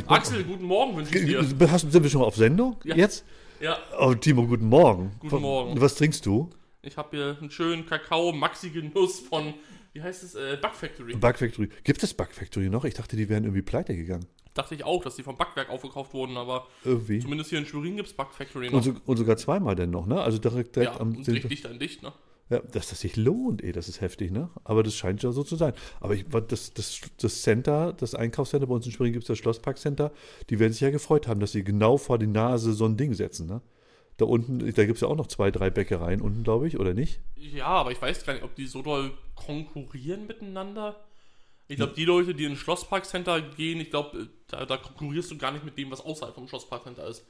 sieht man. Axel, guten Morgen wünsche ich dir. Hast, sind wir schon mal auf Sendung? Ja. Jetzt? Ja, Oh, Timo, guten Morgen. Guten Morgen. Was trinkst du? ich habe hier einen schönen Kakao, Maxi Genuss von, wie heißt es, äh, Bug Factory. Bug Factory. Gibt es Bug Factory noch? Ich dachte, die wären irgendwie pleite gegangen. Dachte ich auch, dass die vom Backwerk aufgekauft wurden, aber Irgendwie. zumindest hier in Schwerin gibt es Bug Factory noch. Und, so, und sogar zweimal denn noch, ne? Also direkt, direkt ja, am und dicht an dicht, ne? Ja, dass das sich lohnt, ey, das ist heftig, ne? Aber das scheint ja so zu sein. Aber ich, das, das, das Center, das Einkaufscenter, bei uns in Schwerin gibt es das Schlossparkcenter, die werden sich ja gefreut haben, dass sie genau vor die Nase so ein Ding setzen, ne? Da unten, da gibt es ja auch noch zwei, drei Bäckereien unten, glaube ich, oder nicht? Ja, aber ich weiß gar nicht, ob die so doll konkurrieren miteinander. Ich glaube, die Leute, die ins Schlossparkcenter gehen, ich glaube, da, da konkurrierst du gar nicht mit dem, was außerhalb vom Schlossparkcenter ist.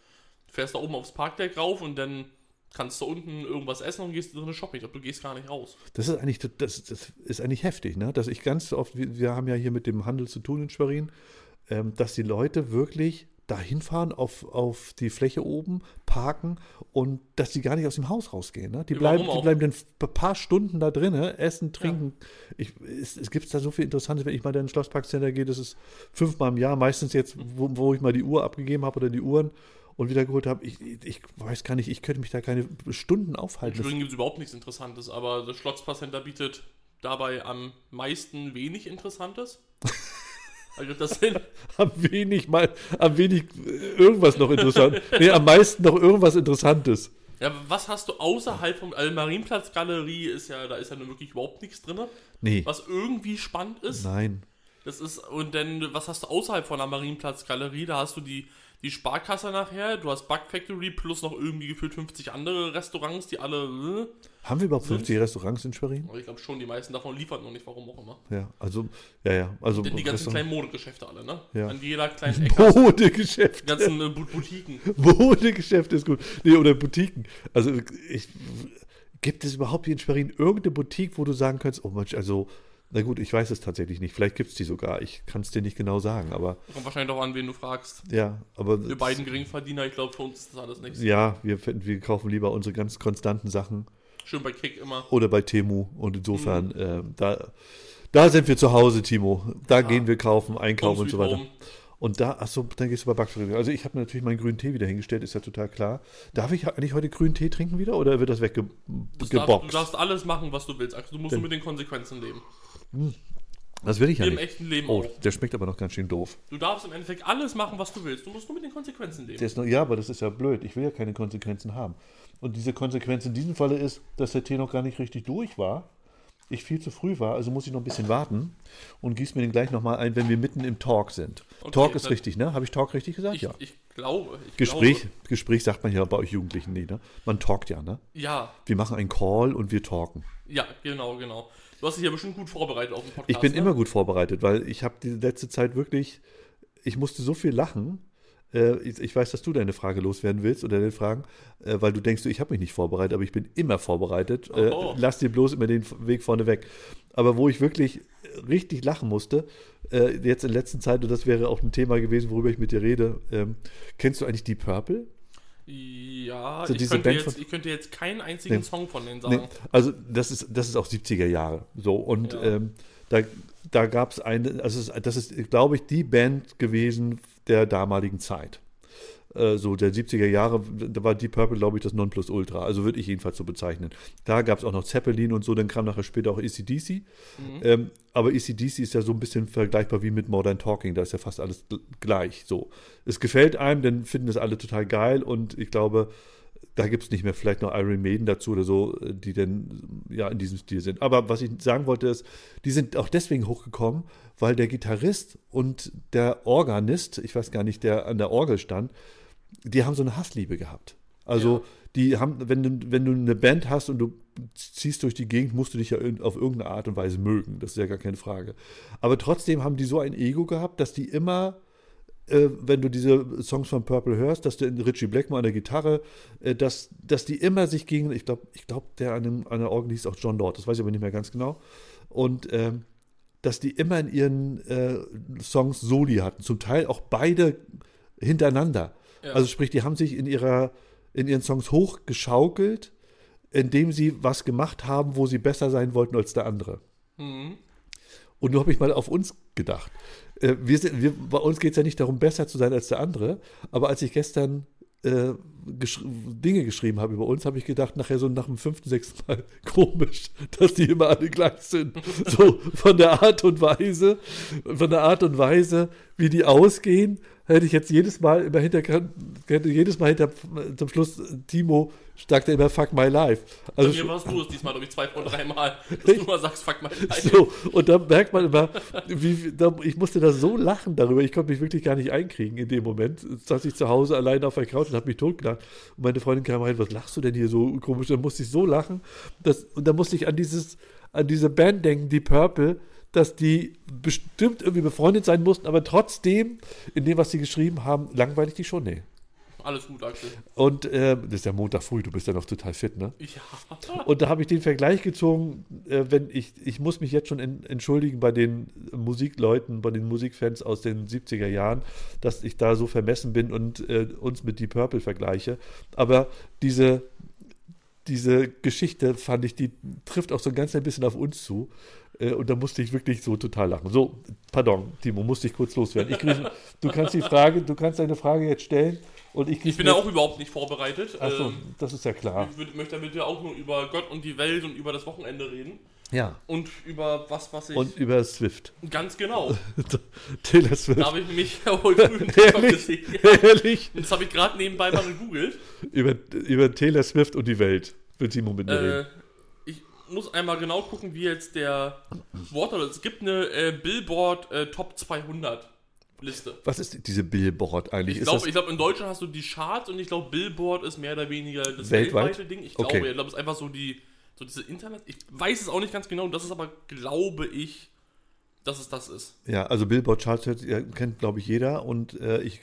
Du fährst da oben aufs Parkdeck rauf und dann kannst du unten irgendwas essen und gehst drin shoppen. Ich glaube, du gehst gar nicht raus. Das ist eigentlich, das, das ist eigentlich heftig, ne? Dass ich ganz oft, wir haben ja hier mit dem Handel zu tun in Schwerin, ähm, dass die Leute wirklich da hinfahren auf, auf die Fläche oben, parken und dass die gar nicht aus dem Haus rausgehen. Ne? Die, Ja, bleiben, die bleiben dann ein paar Stunden da drin, essen, trinken. Ich, es, es gibt da so viel Interessantes, wenn ich mal in ein Schlossparkcenter gehe, das ist fünfmal im Jahr, meistens jetzt, wo, wo ich mal die Uhr abgegeben habe oder die Uhren und wieder geholt habe. Ich, ich weiß gar nicht, ich könnte mich da keine Stunden aufhalten. Das- Schwerin gibt es überhaupt nichts Interessantes, aber das Schlossparkcenter bietet dabei am meisten wenig Interessantes. Also das sind, Am wenig mal, am wenig äh, irgendwas noch interessant. nee, am meisten noch irgendwas Interessantes. ja, was hast du außerhalb vom, also Marienplatz Galerie ist ja, da ist ja nun wirklich überhaupt nichts drin, Nee. was irgendwie spannend ist. Nein. Das ist, und dann, was hast du außerhalb von der Marienplatz Galerie? Da hast du die, die Sparkasse nachher, du hast Bug Factory plus noch irgendwie gefühlt 50 andere Restaurants, die alle, Haben wir überhaupt 50 Restaurants in Schwerin? äh, ich glaube schon, die meisten davon liefern noch nicht, warum auch immer. Ja, also, ja, ja. Also Denn die ganzen Restaurant- kleinen Modegeschäfte alle, ne? Ja. An jeder kleinen Ecke. hast du Modegeschäft. Die ganzen äh, Boutiquen. Modegeschäft ist gut. Nee, oder Boutiquen. Also, ich, gibt es überhaupt hier in Schwerin irgendeine Boutique, wo du sagen könntest, oh Mensch, also, na gut, ich weiß es tatsächlich nicht. Vielleicht gibt es die sogar. Ich kann es dir nicht genau sagen, aber Kommt wahrscheinlich auch an, wen du fragst. ja, aber. Wir beiden Geringverdiener, ich glaube, für uns ist das alles nichts. Ja, wir, wir kaufen lieber unsere ganz konstanten Sachen. Schön bei Kick immer. oder bei Temu. Und insofern, Mhm. äh, da, da sind wir zu Hause, Timo. Da gehen wir kaufen, einkaufen und so weiter. Home. Und da, achso, dann gehst du bei Backfrühstück. Also ich habe natürlich meinen grünen Tee wieder hingestellt, ist ja total klar. Darf ich eigentlich heute grünen Tee trinken wieder oder wird das darfst, du darfst alles machen, was du willst. Axel. Du musst nur mit den Konsequenzen leben. Das will ich ja Im nicht. echten Leben Oh, auch. der schmeckt aber noch ganz schön doof. Du darfst im Endeffekt alles machen, was du willst. Du musst nur mit den Konsequenzen leben. Der ist noch, ja, aber das ist ja blöd. Ich will ja keine Konsequenzen haben. Und diese Konsequenz in diesem Falle ist, dass der Tee noch gar nicht richtig durch war. Ich viel zu früh war, also muss ich noch ein bisschen warten und gieß mir den gleich nochmal ein, wenn wir mitten im Talk sind. Okay, Talk ist richtig, ne? Habe ich Talk richtig gesagt? Ich, ja. ich glaube. Ich Gespräch, Glaube, Gespräch sagt man ja bei euch Jugendlichen nie, ne? Man talkt ja, ne? ja, Wir machen einen Call und wir talken. ja, genau, genau. Du hast dich ja bestimmt gut vorbereitet auf den Podcast. Ich bin ne? immer gut vorbereitet, weil ich habe die letzte Zeit wirklich, ich musste so viel lachen. Äh, ich, weiß, dass du deine Frage loswerden willst oder deine Fragen, äh, weil du denkst, ich habe mich nicht vorbereitet, aber ich bin immer vorbereitet. Äh, Oh. lass dir bloß immer den Weg vorne weg. Aber wo ich wirklich richtig lachen musste, jetzt in letzter Zeit, und das wäre auch ein Thema gewesen, worüber ich mit dir rede, ähm, kennst du eigentlich Deep Purple? Ja, So ich, könnte jetzt, ich könnte jetzt keinen einzigen Nee. Song von denen Nee, sagen. also das ist, das ist auch 70er Jahre. So, und Ja. ähm, da, da gab es eine, also das ist, glaube ich, die Band gewesen der damaligen Zeit. Äh, so der 70er Jahre, da war Deep Purple, glaube ich, das Nonplusultra. Also würde ich jedenfalls so bezeichnen. Da gab es auch noch Zeppelin und so, dann kam nachher später auch ACDC. Ähm, aber ACDC ist ja so ein bisschen vergleichbar wie mit Modern Talking, da ist ja fast alles gl- gleich. So. Es gefällt einem, dann finden es alle total geil und ich glaube, da gibt es nicht mehr vielleicht noch Iron Maiden dazu oder so, die dann ja in diesem Stil sind. Aber was ich sagen wollte ist, die sind auch deswegen hochgekommen, weil der Gitarrist und der Organist, ich weiß gar nicht, der an der Orgel stand, die haben so eine Hassliebe gehabt. Also Ja. die haben, wenn du, wenn du eine Band hast und du ziehst durch die Gegend, musst du dich ja auf irgendeine Art und Weise mögen. Das ist ja gar keine Frage. Aber trotzdem haben die so ein Ego gehabt, dass die immer äh, wenn du diese Songs von Purple hörst, dass der Richie Blackmore an der Gitarre, äh, dass, dass die immer sich gegen, ich glaube, ich glaube, der an, dem, an der Orgel hieß auch John Lord, das weiß ich aber nicht mehr ganz genau. Und ähm, dass die immer in ihren äh, Songs Soli hatten, zum Teil auch beide hintereinander. Ja. Also sprich, die haben sich in ihrer in ihren Songs hochgeschaukelt, indem sie was gemacht haben, wo sie besser sein wollten als der andere. Mhm. Und nur habe ich mal auf uns gedacht. Äh, wir sind, wir, bei uns geht es ja nicht darum, besser zu sein als der andere. Aber als ich gestern äh, gesch Dinge geschrieben habe über uns, habe ich gedacht, nachher so nach dem fünften, sechsten Mal komisch, dass die immer alle gleich sind. So von der Art und Weise, von der Art und Weise, wie die ausgehen, hätte ich jetzt jedes Mal immer hinter, hätte jedes Mal hinter, zum Schluss Timo sagte immer Fuck my life. Also Bei mir warst du es diesmal, glaube ich, zwei von drei Mal, dass du immer sagst Fuck my life. So, und da merkt man immer, wie, da, ich musste da so lachen darüber, ich konnte mich wirklich gar nicht einkriegen in dem Moment. Saß ich zu Hause allein auf der Couch und habe mich totgelacht. Und meine Freundin kam rein, was lachst du denn hier so komisch? Dann musste ich so lachen. Dass, und dann musste ich an dieses, an diese Band denken, die Purple, dass die bestimmt irgendwie befreundet sein mussten, aber trotzdem, in dem, was sie geschrieben haben, langweilig die schon. Nee. Alles gut, Axel. Und äh, das ist ja Montag früh, du bist ja noch total fit, ne? Ja. Und da habe ich den Vergleich gezogen, äh, wenn ich, ich muss mich jetzt schon in, entschuldigen bei den Musikleuten, bei den Musikfans aus den 70er Jahren, dass ich da so vermessen bin und äh, uns mit Deep Purple vergleiche. Aber diese, diese Geschichte fand ich, die trifft auch so ein ganz ein bisschen auf uns zu. Äh, und da musste ich wirklich so total lachen. So, pardon, Timo, musste ich kurz loswerden. Ich kriege, du kannst die Frage, du kannst deine Frage jetzt stellen. Und ich, ich bin ja auch überhaupt nicht vorbereitet. Achso, ähm, das ist ja klar. Ich würd, möchte damit ja auch nur über Gott und die Welt und über das Wochenende reden. Ja. Und über was, was ich. Und über Swift. Ganz genau. Taylor Swift. Da habe ich nämlich wohl früh einen TikTok gesehen. Ja. Ehrlich? Das habe ich gerade nebenbei mal gegoogelt. Über, über Taylor Swift und die Welt wird Timo mit mir äh, reden muss einmal genau gucken, wie jetzt der Wort Es gibt eine äh, Billboard äh, Top 200 Liste. Was ist diese Billboard eigentlich? Ich glaube, glaub, in Deutschland hast du die Charts und ich glaube, Billboard ist mehr oder weniger das Weltweit? weltweite Ding. Ich glaube, okay. ich glaube, es ist einfach so die, so diese Internet. Ich weiß es auch nicht ganz genau, das ist aber, glaube ich, dass es das ist. Ja, also Billboard Charts kennt, glaube ich, jeder und äh, ich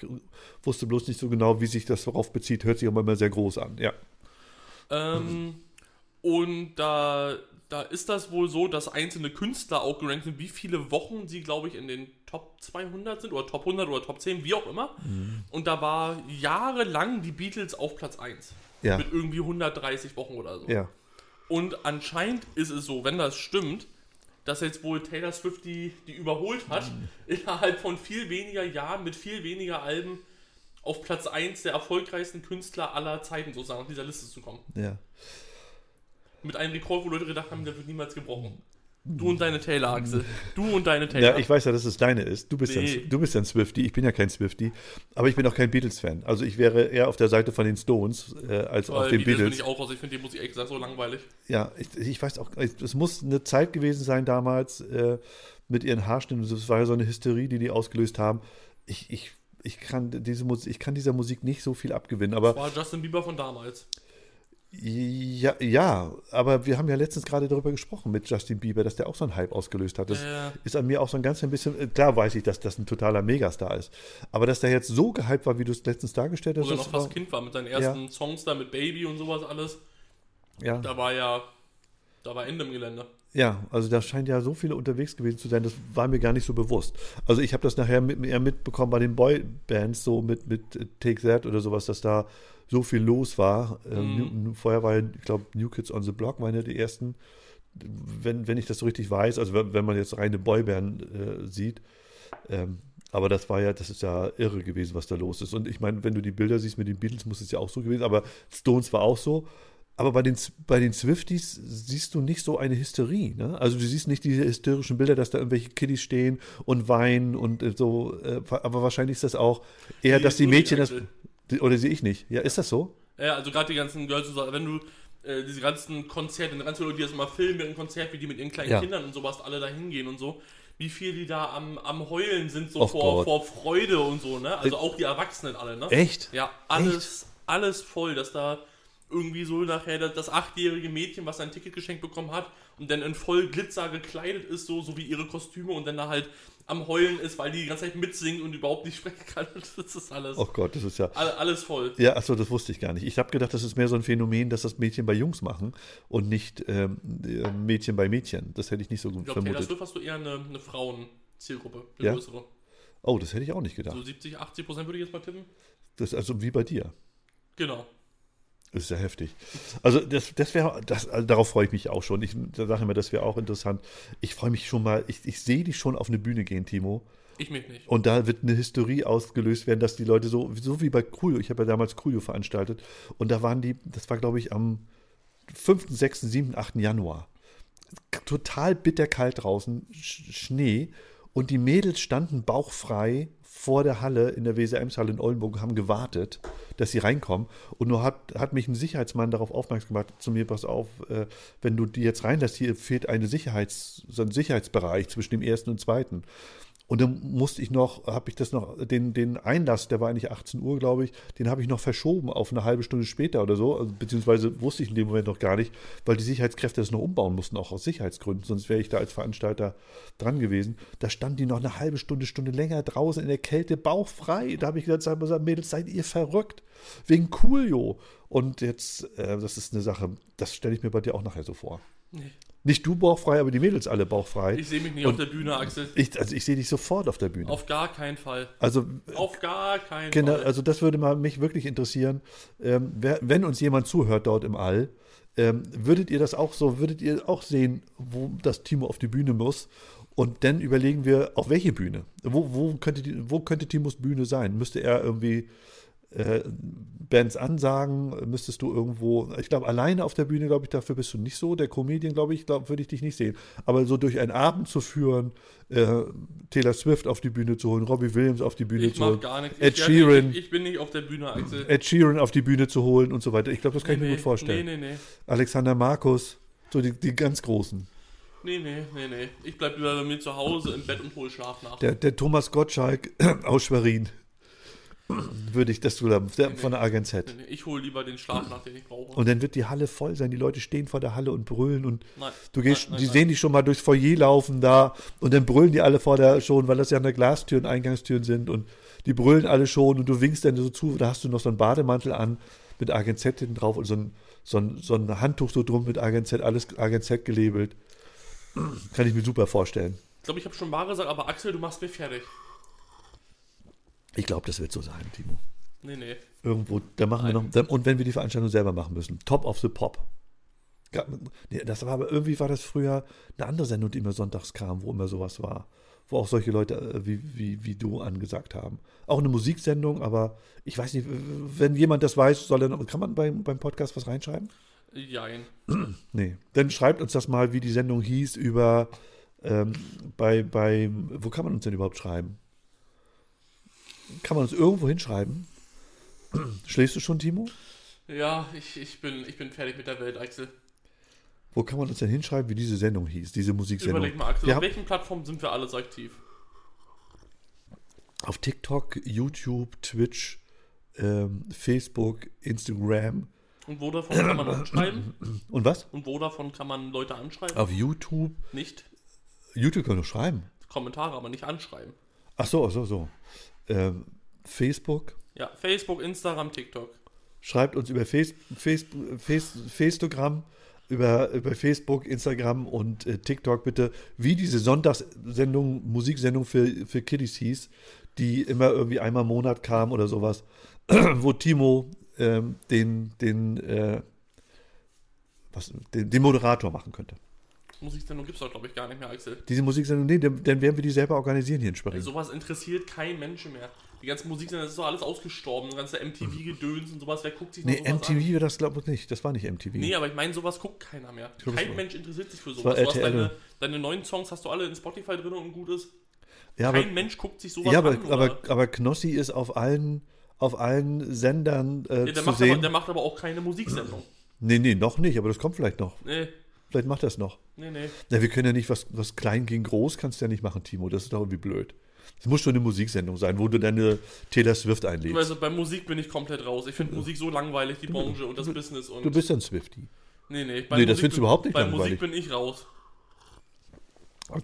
wusste bloß nicht so genau, wie sich das darauf bezieht. Hört sich aber immer sehr groß an, ja. Ähm, und da, da ist das wohl so, dass einzelne Künstler auch gerankt sind, wie viele Wochen sie, glaube ich, in den Top 200 sind oder Top 100 oder Top 10, wie auch immer. Mhm. Und da war jahrelang die Beatles auf Platz 1. Ja. Mit irgendwie 130 Wochen oder so. Ja. Und anscheinend ist es so, wenn das stimmt, dass jetzt wohl Taylor Swift die, die überholt hat, mhm. innerhalb von viel weniger Jahren mit viel weniger Alben auf Platz 1 der erfolgreichsten Künstler aller Zeiten sozusagen auf dieser Liste zu kommen. Ja mit einem Rekord, wo Leute gedacht haben, der wird niemals gebrochen. Du und deine Taylor-Achse. Du und deine Taylor. Ja, ich weiß ja, dass es deine ist. Du bist, nee. ein, du bist ein Swifty. Ich bin ja kein Swifty. Aber ich bin auch kein Beatles-Fan. Also ich wäre eher auf der Seite von den Stones äh, als Weil auf den Beatles. bin ich auch raus. Ich finde die Musik extra so langweilig. Ja, ich, ich, weiß auch. Es muss eine Zeit gewesen sein damals äh, mit ihren Haarschnitten. Das war ja so eine Hysterie, die die ausgelöst haben. Ich, ich, ich, kann diese Musik, ich kann dieser Musik nicht so viel abgewinnen. Aber das war Justin Bieber von damals. Ja, ja, aber wir haben ja letztens gerade darüber gesprochen mit Justin Bieber, dass der auch so einen Hype ausgelöst hat. Das ja. ist an mir auch so ein ganz ein bisschen, äh, klar weiß ich, dass das ein totaler Megastar ist. Aber dass der jetzt so gehypt war, wie du es letztens dargestellt hast. Oder noch fast Kind war mit seinen ersten ja. Songs da mit Baby und sowas alles. Ja. Da war ja, da war Ende im Gelände. Ja, also da scheint ja so viele unterwegs gewesen zu sein, das war mir gar nicht so bewusst. Also ich habe das nachher mit, eher mitbekommen bei den Boybands, so mit, mit Take That oder sowas, dass da so viel los war. Mhm. vorher war ja, ich glaube, New Kids on the Block waren ja die ersten, wenn, wenn ich das so richtig weiß, also wenn, wenn man jetzt reine Boyband äh, sieht. Ähm, aber das war ja, das ist ja irre gewesen, was da los ist. Und ich meine, wenn du die Bilder siehst mit den Beatles, muss es ja auch so gewesen, aber Stones war auch so. Aber bei den, bei den Swifties siehst du nicht so eine Hysterie. Ne? Also du siehst nicht diese hysterischen Bilder, dass da irgendwelche Kiddies stehen und weinen und äh, so. Äh, aber wahrscheinlich ist das auch eher, dass die Mädchen das. Oder sehe ich nicht? Ja, ist das so? Ja, also gerade die ganzen Girls, wenn du äh, diese ganzen Konzerte, die ganzen Leute, die das immer filmen mit einem Konzert, wie die mit ihren kleinen ja. Kindern und sowas alle da hingehen und so, wie viel die da am, am Heulen sind, so vor, vor Freude und so, ne? Also auch die Erwachsenen alle, ne? Echt? Ja, alles, Echt? alles voll, dass da irgendwie so nachher das, das achtjährige Mädchen, was ein Ticket geschenkt bekommen hat und dann in voll Glitzer gekleidet ist, so, so wie ihre Kostüme und dann da halt am Heulen ist, weil die die ganze Zeit mitsingt und überhaupt nicht sprechen kann. Das ist alles. Oh Gott, das ist ja. alles voll. Ja, achso, das wusste ich gar nicht. Ich habe gedacht, das ist mehr so ein Phänomen, dass das Mädchen bei Jungs machen und nicht ähm, äh, Mädchen bei Mädchen. Das hätte ich nicht so gut ich glaub, vermutet. Ich glaube, hast du eher eine, eine Frauenzielgruppe, eine ja? größere. Oh, das hätte ich auch nicht gedacht. So 70, 80 Prozent würde ich jetzt mal tippen. Das ist also wie bei dir. Genau. Ist ja heftig. Also das, das wäre, das, also darauf freue ich mich auch schon. Ich sage immer, das wäre auch interessant. Ich freue mich schon mal, ich, ich sehe dich schon auf eine Bühne gehen, Timo. Ich mich nicht. Und da wird eine Historie ausgelöst werden, dass die Leute so, so wie bei Coolio, ich habe ja damals Coolio veranstaltet, und da waren die, das war glaube ich am 5., 6., 7., 8. Januar. Total bitterkalt draußen, Sch Schnee, und die Mädels standen bauchfrei vor der Halle in der WSM-Halle in Oldenburg haben gewartet, dass sie reinkommen. Und nur hat, hat mich ein Sicherheitsmann darauf aufmerksam gemacht, zu mir, pass auf, äh, wenn du die jetzt reinlässt, hier fehlt eine Sicherheits, so ein Sicherheitsbereich zwischen dem ersten und zweiten. Und dann musste ich noch, habe ich das noch, den, den Einlass, der war eigentlich 18 Uhr, glaube ich, den habe ich noch verschoben auf eine halbe Stunde später oder so. Also, beziehungsweise wusste ich in dem Moment noch gar nicht, weil die Sicherheitskräfte das noch umbauen mussten, auch aus Sicherheitsgründen. Sonst wäre ich da als Veranstalter dran gewesen. Da standen die noch eine halbe Stunde, Stunde länger draußen in der Kälte, bauchfrei. Da habe ich gesagt, Mädels, seid ihr verrückt? Wegen Coolio. Und jetzt, äh, das ist eine Sache, das stelle ich mir bei dir auch nachher so vor. Nicht du bauchfrei, aber die Mädels alle bauchfrei. Ich sehe mich nicht und auf der Bühne, Axel. Ich, also ich sehe dich sofort auf der Bühne. Auf gar keinen Fall. Also auf gar keinen genau, Fall. Also das würde mal mich wirklich interessieren, ähm, wer, wenn uns jemand zuhört dort im All, ähm, würdet ihr das auch so, würdet ihr auch sehen, wo das Timo auf die Bühne muss? Und dann überlegen wir, auf welche Bühne? Wo, wo, könnte, die, wo könnte Timos Bühne sein? Müsste er irgendwie äh, Bands ansagen, müsstest du irgendwo, ich glaube, alleine auf der Bühne, glaube ich, dafür bist du nicht so. Der Comedian, glaube ich, glaub, würde ich dich nicht sehen. Aber so durch einen Abend zu führen, äh, Taylor Swift auf die Bühne zu holen, Robbie Williams auf die Bühne ich zu holen, gar nichts. Ed ich, Sheeran, ich, ich, bin nicht auf der Bühne, Axel. Ed Sheeran auf die Bühne zu holen und so weiter. Ich glaube, das kann nee, ich mir gut vorstellen. Nee, nee, nee. Alexander Markus, so die, die ganz Großen. Nee, nee, nee, nee. Ich bleibe lieber bei mir zu Hause im Bett und hole Schlaf nach. Der, der Thomas Gottschalk aus Schwerin würde ich das der, der, von der Agent Z. Ich hole lieber den Schlaf nach, den ich brauche. Und dann wird die Halle voll sein. Die Leute stehen vor der Halle und brüllen und nein, du gehst, nein, nein, die sehen dich schon mal durchs Foyer laufen da und dann brüllen die alle vor der schon, weil das ja eine Glastüren, Eingangstüren sind und die brüllen alle schon und du winkst dann so zu, da hast du noch so einen Bademantel an mit Agent Z hinten drauf und so ein, so ein, so ein Handtuch so drum mit Agent Z, alles Agent Z gelabelt. Kann ich mir super vorstellen. Ich glaube, ich habe schon mal gesagt, aber Axel, du machst mich fertig. Ich glaube, das wird so sein, Timo. Nee, nee. Irgendwo, da machen wir noch. Dann, und wenn wir die Veranstaltung selber machen müssen, Top of the Pop. Nee, das war aber irgendwie war das früher eine andere Sendung, die immer sonntags kam, wo immer sowas war. Wo auch solche Leute äh, wie, wie, wie du angesagt haben. Auch eine Musiksendung, aber ich weiß nicht, wenn jemand das weiß, soll er, kann man beim, beim Podcast was reinschreiben? Jein. Nee. Dann schreibt uns das mal, wie die Sendung hieß, über ähm, bei, bei, wo kann man uns denn überhaupt schreiben? Kann man uns irgendwo hinschreiben? Schläfst du schon, Timo? Ja, ich, ich, bin, ich bin fertig mit der Welt, Axel. Wo kann man uns denn hinschreiben, wie diese Sendung hieß, diese Musiksendung? Überleg mal, Axel, Wir auf welchen Plattformen sind wir alles aktiv? Auf TikTok, YouTube, Twitch, ähm, Facebook, Instagram Und wo davon kann man anschreiben? und was? Und wo davon kann man Leute anschreiben? Auf YouTube. Nicht YouTube kann man schreiben. Kommentare, aber nicht anschreiben. Ach so, so, so. Ähm, Facebook. Ja, Facebook, Instagram, TikTok. Schreibt uns über Face, Face, Face, Facestogramm, über, über Facebook, Instagram und äh, TikTok bitte, wie diese Sonntagssendung, Musiksendung für, für Kiddies hieß, die immer irgendwie einmal im Monat kam oder sowas, wo Timo ähm, den, den, äh, was, den, den Moderator machen könnte. Musiksendung gibt es doch, glaube ich, gar nicht mehr, Axel. Diese Musiksendung, nee, dann, dann werden wir die selber organisieren hier in Schwerin. Sowas interessiert kein Menschen mehr. Die ganzen Musiksender, das ist doch alles ausgestorben. Das ganze MTV-Gedöns und sowas. Wer guckt sich Nee, sowas MTV an? war das glaube ich nicht. Das war nicht MTV. Nee, aber ich meine, sowas guckt keiner mehr. glaub, Kein Mensch interessiert sich für sowas. Du hast deine, deine neuen Songs hast du alle in Spotify drin und gut ist. ja, aber, Kein Mensch guckt sich sowas ja, aber, an. oder- aber, aber Knossi ist auf allen, auf allen Sendern äh, Ja, der, zu macht aber, sehen. der macht aber auch keine Musiksendung. nee, nee, noch nicht, aber das kommt vielleicht noch. Nee, Vielleicht macht er es noch. nee, nee. Na, wir können ja nicht, was, was klein gegen groß kannst du ja nicht machen, Timo. Das ist doch irgendwie blöd. Es muss schon eine Musiksendung sein, wo du deine Taylor Swift einlädst. Also bei Musik bin ich komplett raus. Ich finde Musik so langweilig, die Branche und das Business und. Du bist ein Swifty. nee, nee. Nee, das findest du überhaupt nicht Bei langweilig. Musik bin ich raus.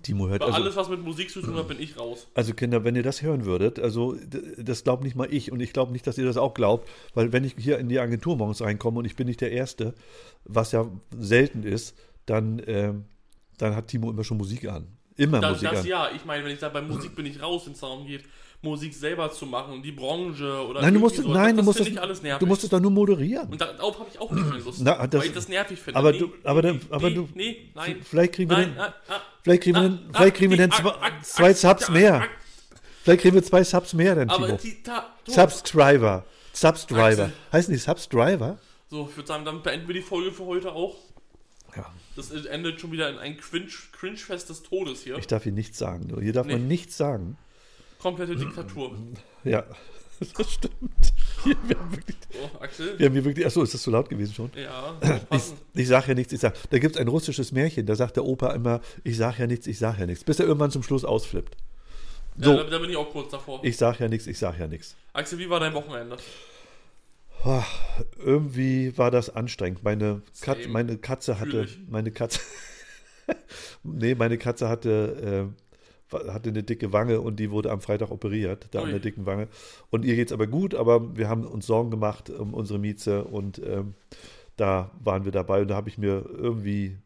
Timo hört Bei also. alles, was mit Musik zu tun hat, bin ich raus. Also Kinder, wenn ihr das hören würdet, also das glaubt nicht mal ich und ich glaube nicht, dass ihr das auch glaubt, weil wenn ich hier in die Agentur morgens reinkomme und ich bin nicht der Erste, was ja selten ist, dann, ähm, dann hat Timo immer schon Musik an. Immer Das, Musik das an. ja, ich meine, wenn ich da bei Musik bin ich raus, wenn es darum geht, Musik selber zu machen, die Branche oder Nein, du musst, so, nein, das, du musst ich alles nervig. du musst es doch nur moderieren. und darauf habe ich auch nicht mehr Lust, Na, das- weil ich das nervig finde. aber nee, du- aber nee, dann- aber nee, du- nee, nein, Vielleicht kriegen wir nein, den, ah, ah, vielleicht kriegen wir ah, den, ah, vielleicht kriegen wir den zwei, Subs mehr. Vielleicht kriegen wir zwei Subs mehr, dann Timo. die, da, Subscriber. Subscriber. Heißen die Subscriber? So, ich würde sagen, dann beenden wir die Folge für heute auch. Ja. Das endet schon wieder in ein Cringe, Cringe-Fest des Todes hier. Ich darf hier nichts sagen. Hier darf Nee. man nichts sagen. Komplette Diktatur. Ja, das stimmt. Hier, wir, haben wirklich, So, Axel? wir haben hier wirklich. Achso, ist das zu laut gewesen schon? Ja, Ich, ich sage ja nichts, ich sag. Da gibt es ein russisches Märchen, da sagt der Opa immer, ich sage ja nichts, ich sage ja nichts, bis er irgendwann zum Schluss ausflippt. Ja, So, da, da bin ich auch kurz davor. ich sage ja nichts, ich sage ja nichts. Axel, wie war dein Wochenende? Irgendwie war das anstrengend. Meine, Kat, Same. meine Katze hatte, meine Katze, nee, meine Katze hatte, äh, hatte eine dicke Wange und die wurde am Freitag operiert, da an Ui. der dicken Wange. Und ihr geht es aber gut, aber wir haben uns Sorgen gemacht um unsere Mieze und ähm, da waren wir dabei und da habe ich mir irgendwie,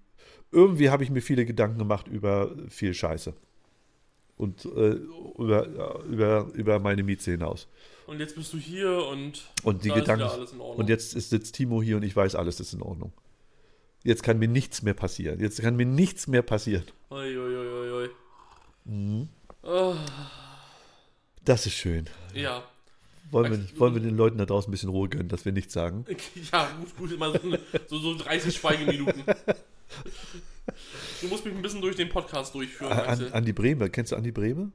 irgendwie habe ich mir viele Gedanken gemacht über viel Scheiße. Und äh, über, über, über meine Mieze hinaus. Und jetzt bist du hier und, Und die da Gedanken. alles in Ordnung. Und jetzt ist, sitzt Timo hier und ich weiß, alles ist in Ordnung. Jetzt kann mir nichts mehr passieren. Jetzt kann mir nichts mehr passieren. Ui, ui, ui, ui. Mhm. Ah, Das ist schön. ja. Wollen wir, wollen wir den Leuten da draußen ein bisschen Ruhe gönnen, dass wir nichts sagen? Ja, gut, gut, immer so, so, so 30 Schweigeminuten. Du musst mich ein bisschen durch den Podcast durchführen, An. Andi Brehme, kennst du Andi Brehme?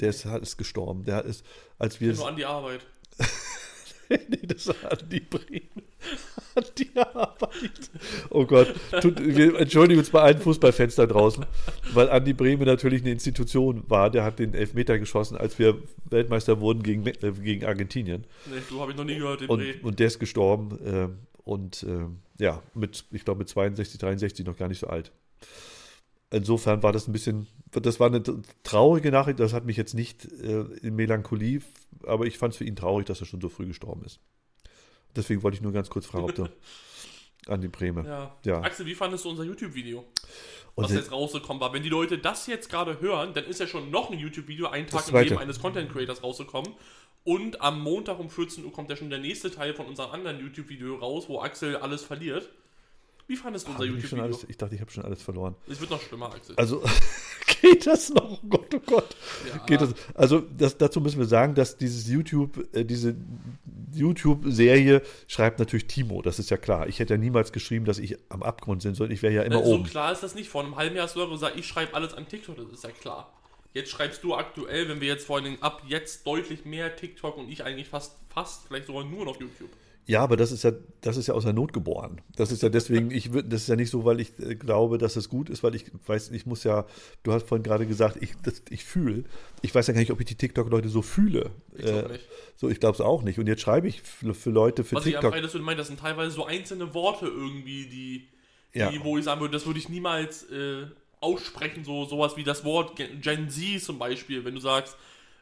Der ist, ist gestorben. Der ist, als wir. Nur an die Arbeit. nee, das war Andi Brehme. Andi Arbeit. Oh Gott. Tut, wir entschuldigen uns bei allen Fußballfans da draußen, weil Andi Brehme natürlich eine Institution war. Der hat den Elfmeter geschossen, als wir Weltmeister wurden gegen, äh, gegen Argentinien. Nee, du habe ich noch nie gehört, den. Und, und der ist gestorben. ähm, und ähm, ja, mit, ich glaube, mit 62, 63 noch gar nicht so alt. Insofern war das ein bisschen, das war eine traurige Nachricht. Das hat mich jetzt nicht äh, in Melancholie, aber ich fand es für ihn traurig, dass er schon so früh gestorben ist. Deswegen wollte ich nur ganz kurz fragen, ob du an die Breme. Ja. Ja. Axel, wie fandest du unser YouTube-Video? Und Was jetzt rausgekommen war. Wenn die Leute das jetzt gerade hören, dann ist ja schon noch ein YouTube-Video, einen Tag im. Leben eines Content-Creators rausgekommen. Und am Montag um 14 Uhr kommt ja schon der nächste Teil von unserem anderen YouTube-Video raus, wo Axel alles verliert. Wie fandest du unser YouTube-Video? ich dachte, ich habe schon alles verloren. Es wird noch schlimmer, Axel. Also geht das noch? Oh Gott, oh Gott. Ja. Geht das? Also das, dazu müssen wir sagen, dass dieses YouTube, äh, diese YouTube-Serie schreibt natürlich Timo. Das ist ja klar. Ich hätte ja niemals geschrieben, dass ich am Abgrund bin, sondern ich wäre ja immer Äh, so oben. klar ist das nicht. Vor einem halben Jahr hast du gesagt, ich schreibe alles an TikTok, das ist ja klar. Jetzt schreibst du aktuell, wenn wir jetzt vor allen Dingen ab jetzt deutlich mehr TikTok und ich eigentlich fast, fast, vielleicht sogar nur noch YouTube. Ja, aber das ist ja, das ist ja aus der Not geboren. Das ist ja deswegen, ich das ist ja nicht so, weil ich äh, glaube, dass es gut ist, weil ich weiß, ich muss ja, du hast vorhin gerade gesagt, ich, das, ich fühle. Ich weiß ja gar nicht, ob ich die TikTok-Leute so fühle. Ich glaube Äh, nicht. So, ich glaube es auch nicht. Und jetzt schreibe ich für, für Leute für Was ich TikTok. einfach das würde meinen, das sind teilweise so einzelne Worte irgendwie, die, Ja. die wo ich sagen würde, das würde ich niemals äh, aussprechen, so sowas wie das Wort Gen Z zum Beispiel, wenn du sagst,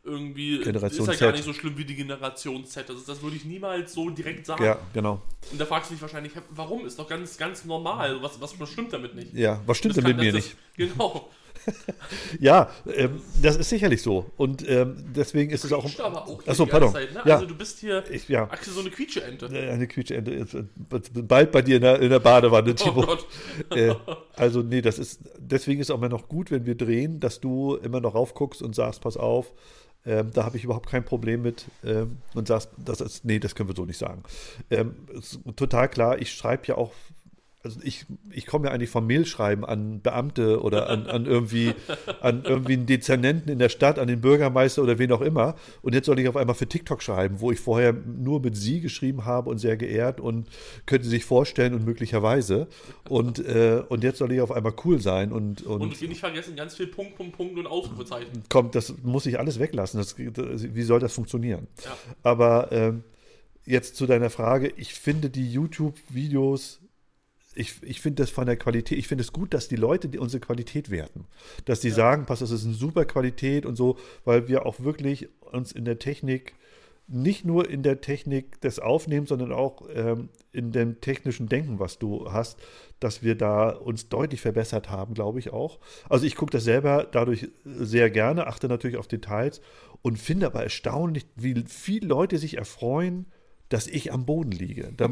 irgendwie Generation ist ja gar nicht so schlimm wie die Generation Z. Also das würde ich niemals so direkt sagen. Ja, genau. Und da fragst du dich wahrscheinlich, warum? Ist doch ganz, ganz normal. Was, was stimmt damit nicht? Ja, was stimmt Das denn mit kann- mir das nicht? Genau. Ja, ähm, das ist sicherlich so. Und ähm, deswegen ist es auch. Aber auch Achso, pardon. Zeit, ne? Ja, Also du bist hier, ich, ja. So eine Quietscheente. Eine Quietscheente äh, bald bei dir in der, in der Badewanne, Oh Timo. Gott. äh, also, nee, das ist, deswegen ist auch immer noch gut, wenn wir drehen, dass du immer noch raufguckst und sagst, pass auf, ähm, da habe ich überhaupt kein Problem mit ähm, und sagst, das ist, nee, das können wir so nicht sagen. Ähm, total klar, ich schreibe ja auch, also ich, ich komme ja eigentlich vom Mailschreiben an Beamte oder an, an irgendwie an irgendwie einen Dezernenten in der Stadt, an den Bürgermeister oder wen auch immer. Und jetzt soll ich auf einmal für TikTok schreiben, wo ich vorher nur mit sie geschrieben habe und sehr geehrt und könnte sich vorstellen und möglicherweise. Und, äh, und jetzt soll ich auf einmal cool sein und, und, Und wir nicht vergessen, ganz viel Punkt, Punkt, Punkt und Ausrufezeichen. kommt, das muss ich alles weglassen. Das, wie soll das funktionieren? Ja. Aber ähm, jetzt zu deiner Frage, ich finde die YouTube-Videos, ich, ich finde das von der Qualität, ich finde es gut, dass die Leute die unsere Qualität werten. Dass die sagen, pass, das ist eine super Qualität und so, weil wir auch wirklich uns in der Technik nicht nur in der Technik des Aufnehmens, sondern auch ähm, in dem technischen Denken, was du hast, dass wir da uns deutlich verbessert haben, glaube ich auch. Also ich gucke das selber dadurch sehr gerne, achte natürlich auf Details und finde aber erstaunlich, wie viele Leute sich erfreuen, dass ich am Boden liege. Da,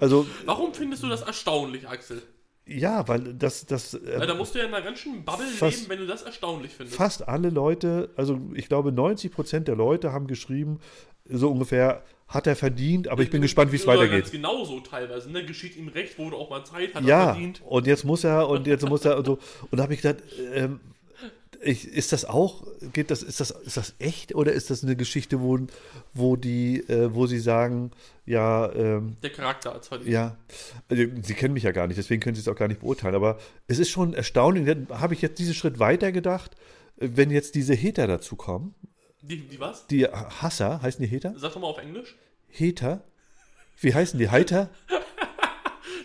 also, Warum findest du das erstaunlich, Axel? Ja, weil das. das äh, Weil da musst du ja in einer ganz schönen Bubble fast- leben, wenn du das erstaunlich findest. fast alle Leute, also ich glaube 90 Prozent der Leute haben geschrieben, so ungefähr, hat er verdient, aber ich bin gespannt, wie es weitergeht. Ganz genauso teilweise. Ne? Geschieht ihm recht, wurde auch mal Zeit, hat er Ja, verdient. und jetzt muss er und jetzt muss er und so. Und da habe ich gedacht, ähm, ich, ist das auch, geht das, ist das, ist das echt oder ist das eine Geschichte, wo, wo die, äh, wo sie sagen, ja, ähm, Der Charakter als verdient. ja, also, sie kennen mich ja gar nicht, deswegen können sie es auch gar nicht beurteilen, aber es ist schon erstaunlich, dann habe ich jetzt diesen Schritt weiter gedacht, wenn jetzt diese Heter dazu kommen, Die, die was? die Hasser, heißen die Heter? Sag doch mal auf Englisch. Heter? Wie heißen die? Heiter?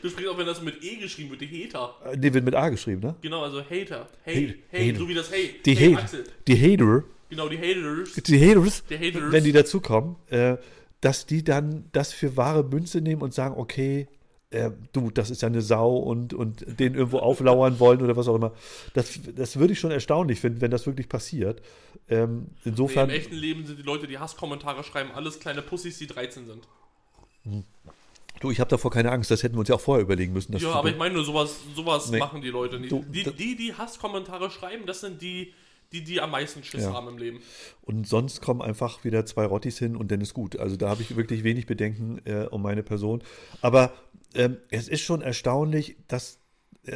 Du sprichst auch, wenn das mit E geschrieben wird, die Hater. Äh, Nee, wird mit A geschrieben, ne? Genau, also Hater. Hey, Hater. hey, Hater. so wie das Hey. Die, hey, Hater, Axel. die Hater, Genau, die Haters. die Haters, Die Haters. wenn die dazukommen, äh, dass die dann das für wahre Münze nehmen und sagen, okay, äh, du, das ist ja eine Sau und, und den irgendwo auflauern wollen oder was auch immer. Das, das würde ich schon erstaunlich finden, wenn das wirklich passiert. Ähm, Nee, insofern, Im echten Leben sind die Leute, die Hasskommentare schreiben, alles kleine Pussys, die 13 sind. Du, ich habe davor keine Angst, das hätten wir uns ja auch vorher überlegen müssen. Ja, aber ich meine nur, sowas, sowas Nee. machen die Leute nicht. Du, die, die, die Hasskommentare schreiben, das sind die, die, die am meisten Schiss Ja. haben im Leben. Und sonst kommen einfach wieder zwei Rottis hin und dann ist gut. Also da habe ich wirklich wenig Bedenken äh, um meine Person. Aber ähm, es ist schon erstaunlich, dass,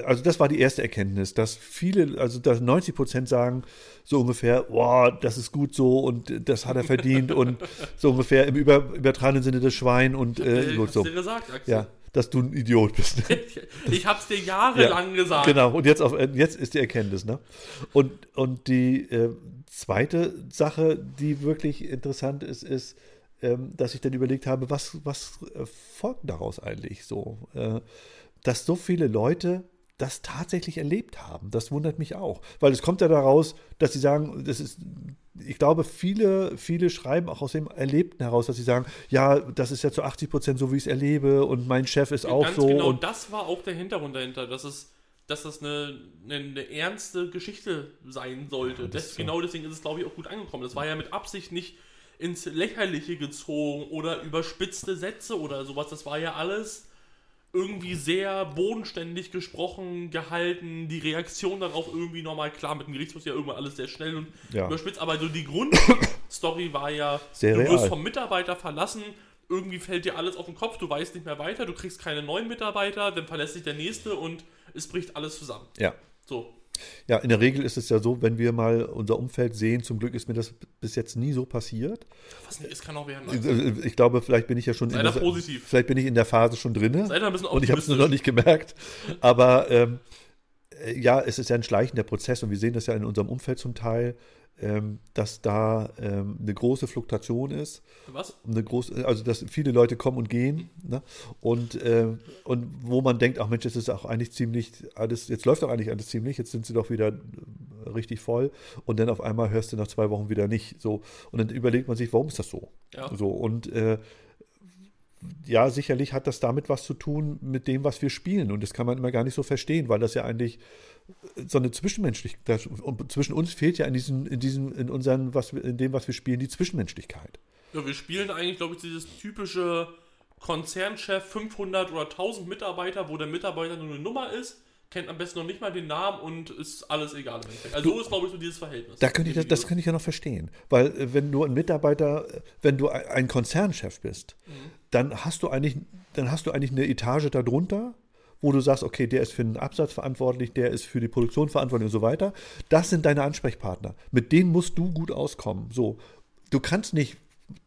also das war die erste Erkenntnis, dass viele, also dass 90 Prozent sagen so ungefähr, boah, das ist gut so und das hat er verdient und so ungefähr im über, übertragenen Sinne das Schwein und äh, ich so. dir gesagt, Axel. Ja, dass du ein Idiot bist. Ich, ich hab's dir jahrelang gesagt. Genau, und jetzt, auf, jetzt ist die Erkenntnis. Ne? Und, und die äh, zweite Sache, die wirklich interessant ist, ist, ähm, dass ich dann überlegt habe, was, was äh, folgt daraus eigentlich so? Äh, dass so viele Leute das tatsächlich erlebt haben. Das wundert mich auch. Weil es kommt ja daraus, dass sie sagen, das ist, ich glaube, viele, viele schreiben auch aus dem Erlebten heraus, dass sie sagen, ja, das ist ja zu 80 Prozent so, wie ich es erlebe und mein Chef ist auch Ganz so. genau, und das war auch der Hintergrund dahinter, dass es, dass es eine, eine, eine ernste Geschichte sein sollte. das das, ist so. genau deswegen ist es, glaube ich, auch gut angekommen. Das war ja mit Absicht nicht ins Lächerliche gezogen oder überspitzte Sätze oder sowas. Das war ja alles irgendwie sehr bodenständig gesprochen, gehalten, die Reaktion dann auch irgendwie normal klar. Mit dem Gerichtsmus ja irgendwann alles sehr schnell und Ja. überspitzt. Aber so die Grundstory war ja, Sehr du real. wirst vom Mitarbeiter verlassen, irgendwie fällt dir alles auf den Kopf, du weißt nicht mehr weiter, du kriegst keine neuen Mitarbeiter, dann verlässt sich der nächste und es bricht alles zusammen. ja. So. Ja, in der Regel ist es ja so, wenn wir mal unser Umfeld sehen, zum Glück ist mir das bis jetzt nie so passiert. Was nicht ist, kann auch werden. Ich, ich glaube, vielleicht bin ich ja schon Sei in der, positiv. vielleicht bin ich in der Phase schon drin Sei da ein bisschen und ich habe es nur noch nicht gemerkt. Aber ähm, äh, ja, es ist ja ein schleichender Prozess und wir sehen das ja in unserem Umfeld zum Teil, ähm, dass da ähm, eine große Fluktuation ist. Was? Eine große, also dass viele Leute kommen und gehen ne? und, äh, und wo man denkt, ach Mensch, das ist auch eigentlich ziemlich alles, jetzt läuft doch eigentlich alles ziemlich, jetzt sind sie doch wieder äh, richtig voll und dann auf einmal hörst du nach zwei Wochen wieder nicht so und dann überlegt man sich, warum ist das so? Ja. So und äh, ja, sicherlich hat das damit was zu tun mit dem, was wir spielen und das kann man immer gar nicht so verstehen, weil das ja eigentlich so eine Zwischenmenschlichkeit, und zwischen uns fehlt ja in diesem, in diesem, in unseren, was wir, in dem, was wir spielen, die Zwischenmenschlichkeit. Ja, wir spielen eigentlich, glaube ich, dieses typische Konzernchef 500 oder 1000 Mitarbeiter, wo der Mitarbeiter nur eine Nummer ist, kennt am besten noch nicht mal den Namen und ist alles egal. Also so ist, glaube ich, so dieses Verhältnis. Da könnte ich das, das könnte ich ja noch verstehen. Weil äh, wenn du ein Mitarbeiter, äh, wenn du ein Konzernchef bist, dann hast du eigentlich, dann hast du eigentlich eine Etage darunter, wo du sagst, okay, der ist für den Absatz verantwortlich, der ist für die Produktion verantwortlich und so weiter. Das sind deine Ansprechpartner. Mit denen musst du gut auskommen. So, du kannst nicht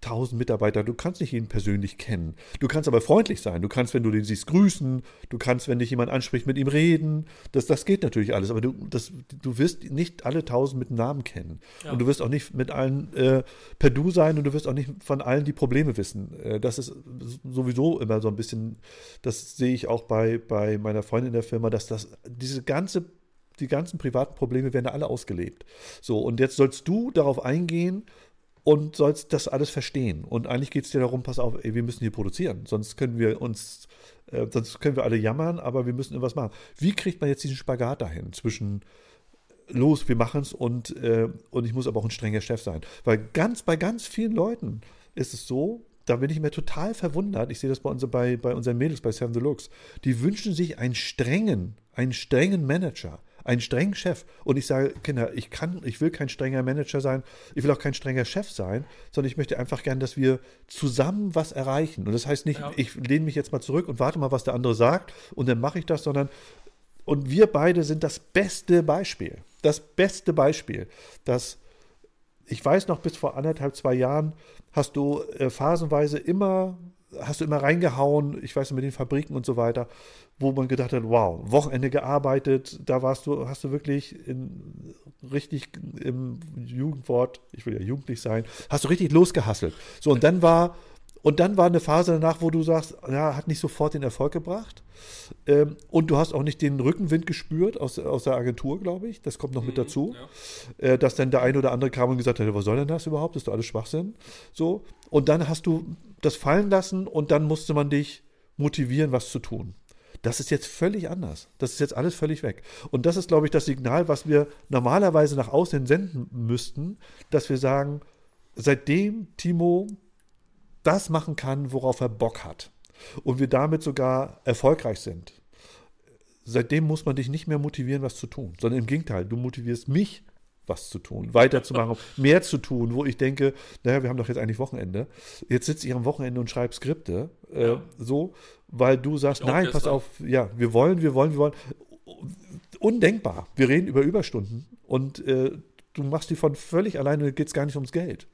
1000 Mitarbeiter, du kannst nicht jeden persönlich kennen. Du kannst aber freundlich sein. Du kannst, wenn du den siehst, grüßen. Du kannst, wenn dich jemand anspricht, mit ihm reden. Das, das geht natürlich alles. Aber du, das, du wirst nicht alle 1000 mit Namen kennen. Ja. Und du wirst auch nicht mit allen äh, per Du sein und du wirst auch nicht von allen die Probleme wissen. Äh, das ist sowieso immer so ein bisschen, das sehe ich auch bei, bei meiner Freundin in der Firma, dass das, diese ganze die ganzen privaten Probleme werden da alle ausgelebt. So, und jetzt sollst du darauf eingehen, und sollst das alles verstehen. Und eigentlich geht es dir darum, pass auf, ey, wir müssen hier produzieren, sonst können wir uns, äh, sonst können wir alle jammern, aber wir müssen irgendwas machen. Wie kriegt man jetzt diesen Spagat dahin zwischen los, wir machen es und, äh, und ich muss aber auch ein strenger Chef sein? Weil ganz, bei ganz vielen Leuten ist es so, da bin ich mir total verwundert. Ich sehe das bei, uns, bei, bei unseren Mädels bei Seven the Looks. Die wünschen sich einen strengen, einen strengen Manager, einen strengen Chef. Und ich sage, Kinder, ich kann, ich will kein strenger Manager sein, ich will auch kein strenger Chef sein, sondern ich möchte einfach gern, dass wir zusammen was erreichen. Und das heißt nicht, ja. ich lehne mich jetzt mal zurück und warte mal, was der andere sagt und dann mache ich das, sondern und wir beide sind das beste Beispiel. Das beste Beispiel, dass ich weiß noch, bis vor anderthalb, zwei Jahren hast du äh, phasenweise immer, hast du immer reingehauen, ich weiß mit den Fabriken und so weiter, wo man gedacht hat, wow, Wochenende gearbeitet, da warst du, hast du wirklich in, richtig im Jugendwort, ich will ja jugendlich sein, hast du richtig losgehasselt. So, und dann war und dann war eine Phase danach, wo du sagst, ja, hat nicht sofort den Erfolg gebracht. Ähm, und du hast auch nicht den Rückenwind gespürt aus, aus der Agentur, glaube ich. Das kommt noch mhm, mit dazu. Ja. Äh, dass dann der eine oder andere kam und gesagt hat, was soll denn das überhaupt? Das ist doch alles Schwachsinn. So. Und dann hast du das fallen lassen und dann musste man dich motivieren, was zu tun. Das ist jetzt völlig anders. Das ist jetzt alles völlig weg. Und das ist, glaube ich, das Signal, was wir normalerweise nach außen senden müssten, dass wir sagen, seitdem Timo das machen kann, worauf er Bock hat. Und wir damit sogar erfolgreich sind. Seitdem muss man dich nicht mehr motivieren, was zu tun, sondern im Gegenteil, du motivierst mich, was zu tun, weiterzumachen, mehr zu tun, wo ich denke, naja, wir haben doch jetzt eigentlich Wochenende. Jetzt sitze ich am Wochenende und schreibe Skripte, äh, ja. so, weil du sagst, nein, pass auf, ja, wir wollen, wir wollen, wir wollen. Undenkbar. Wir reden über Überstunden und äh, du machst die von völlig alleine, geht es gar nicht ums Geld.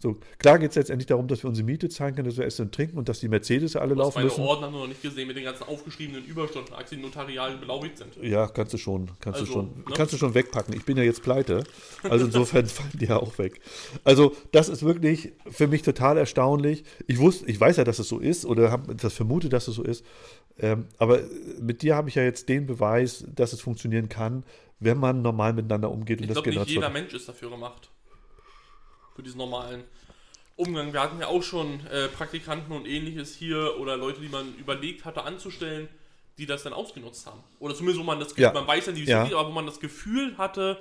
So, klar geht es letztendlich darum, dass wir unsere Miete zahlen können, dass wir essen und trinken und dass die Mercedes alle du laufen müssen. Meine Ordner noch nicht gesehen mit den ganzen aufgeschriebenen Überstundenaktien, die notarial belaubigt sind. Ja, kannst du schon, kannst also, du schon, ne? kannst du schon wegpacken. Ich bin ja jetzt pleite, also insofern fallen die ja auch weg. Also das ist wirklich für mich total erstaunlich. Ich wusste, ich weiß ja, dass es so ist oder habe das vermutet, dass es so ist. Ähm, aber mit dir habe ich ja jetzt den Beweis, dass es funktionieren kann, wenn man normal miteinander umgeht ich und das glaube, nicht jeder Mensch ist dafür gemacht für diesen normalen Umgang. Wir hatten ja auch schon äh, Praktikanten und ähnliches hier oder Leute, die man überlegt hatte anzustellen, die das dann ausgenutzt haben. Oder zumindest, wo man das Gefühl, ja. man weiß ja nicht, wie es ja. aber wo man das Gefühl hatte,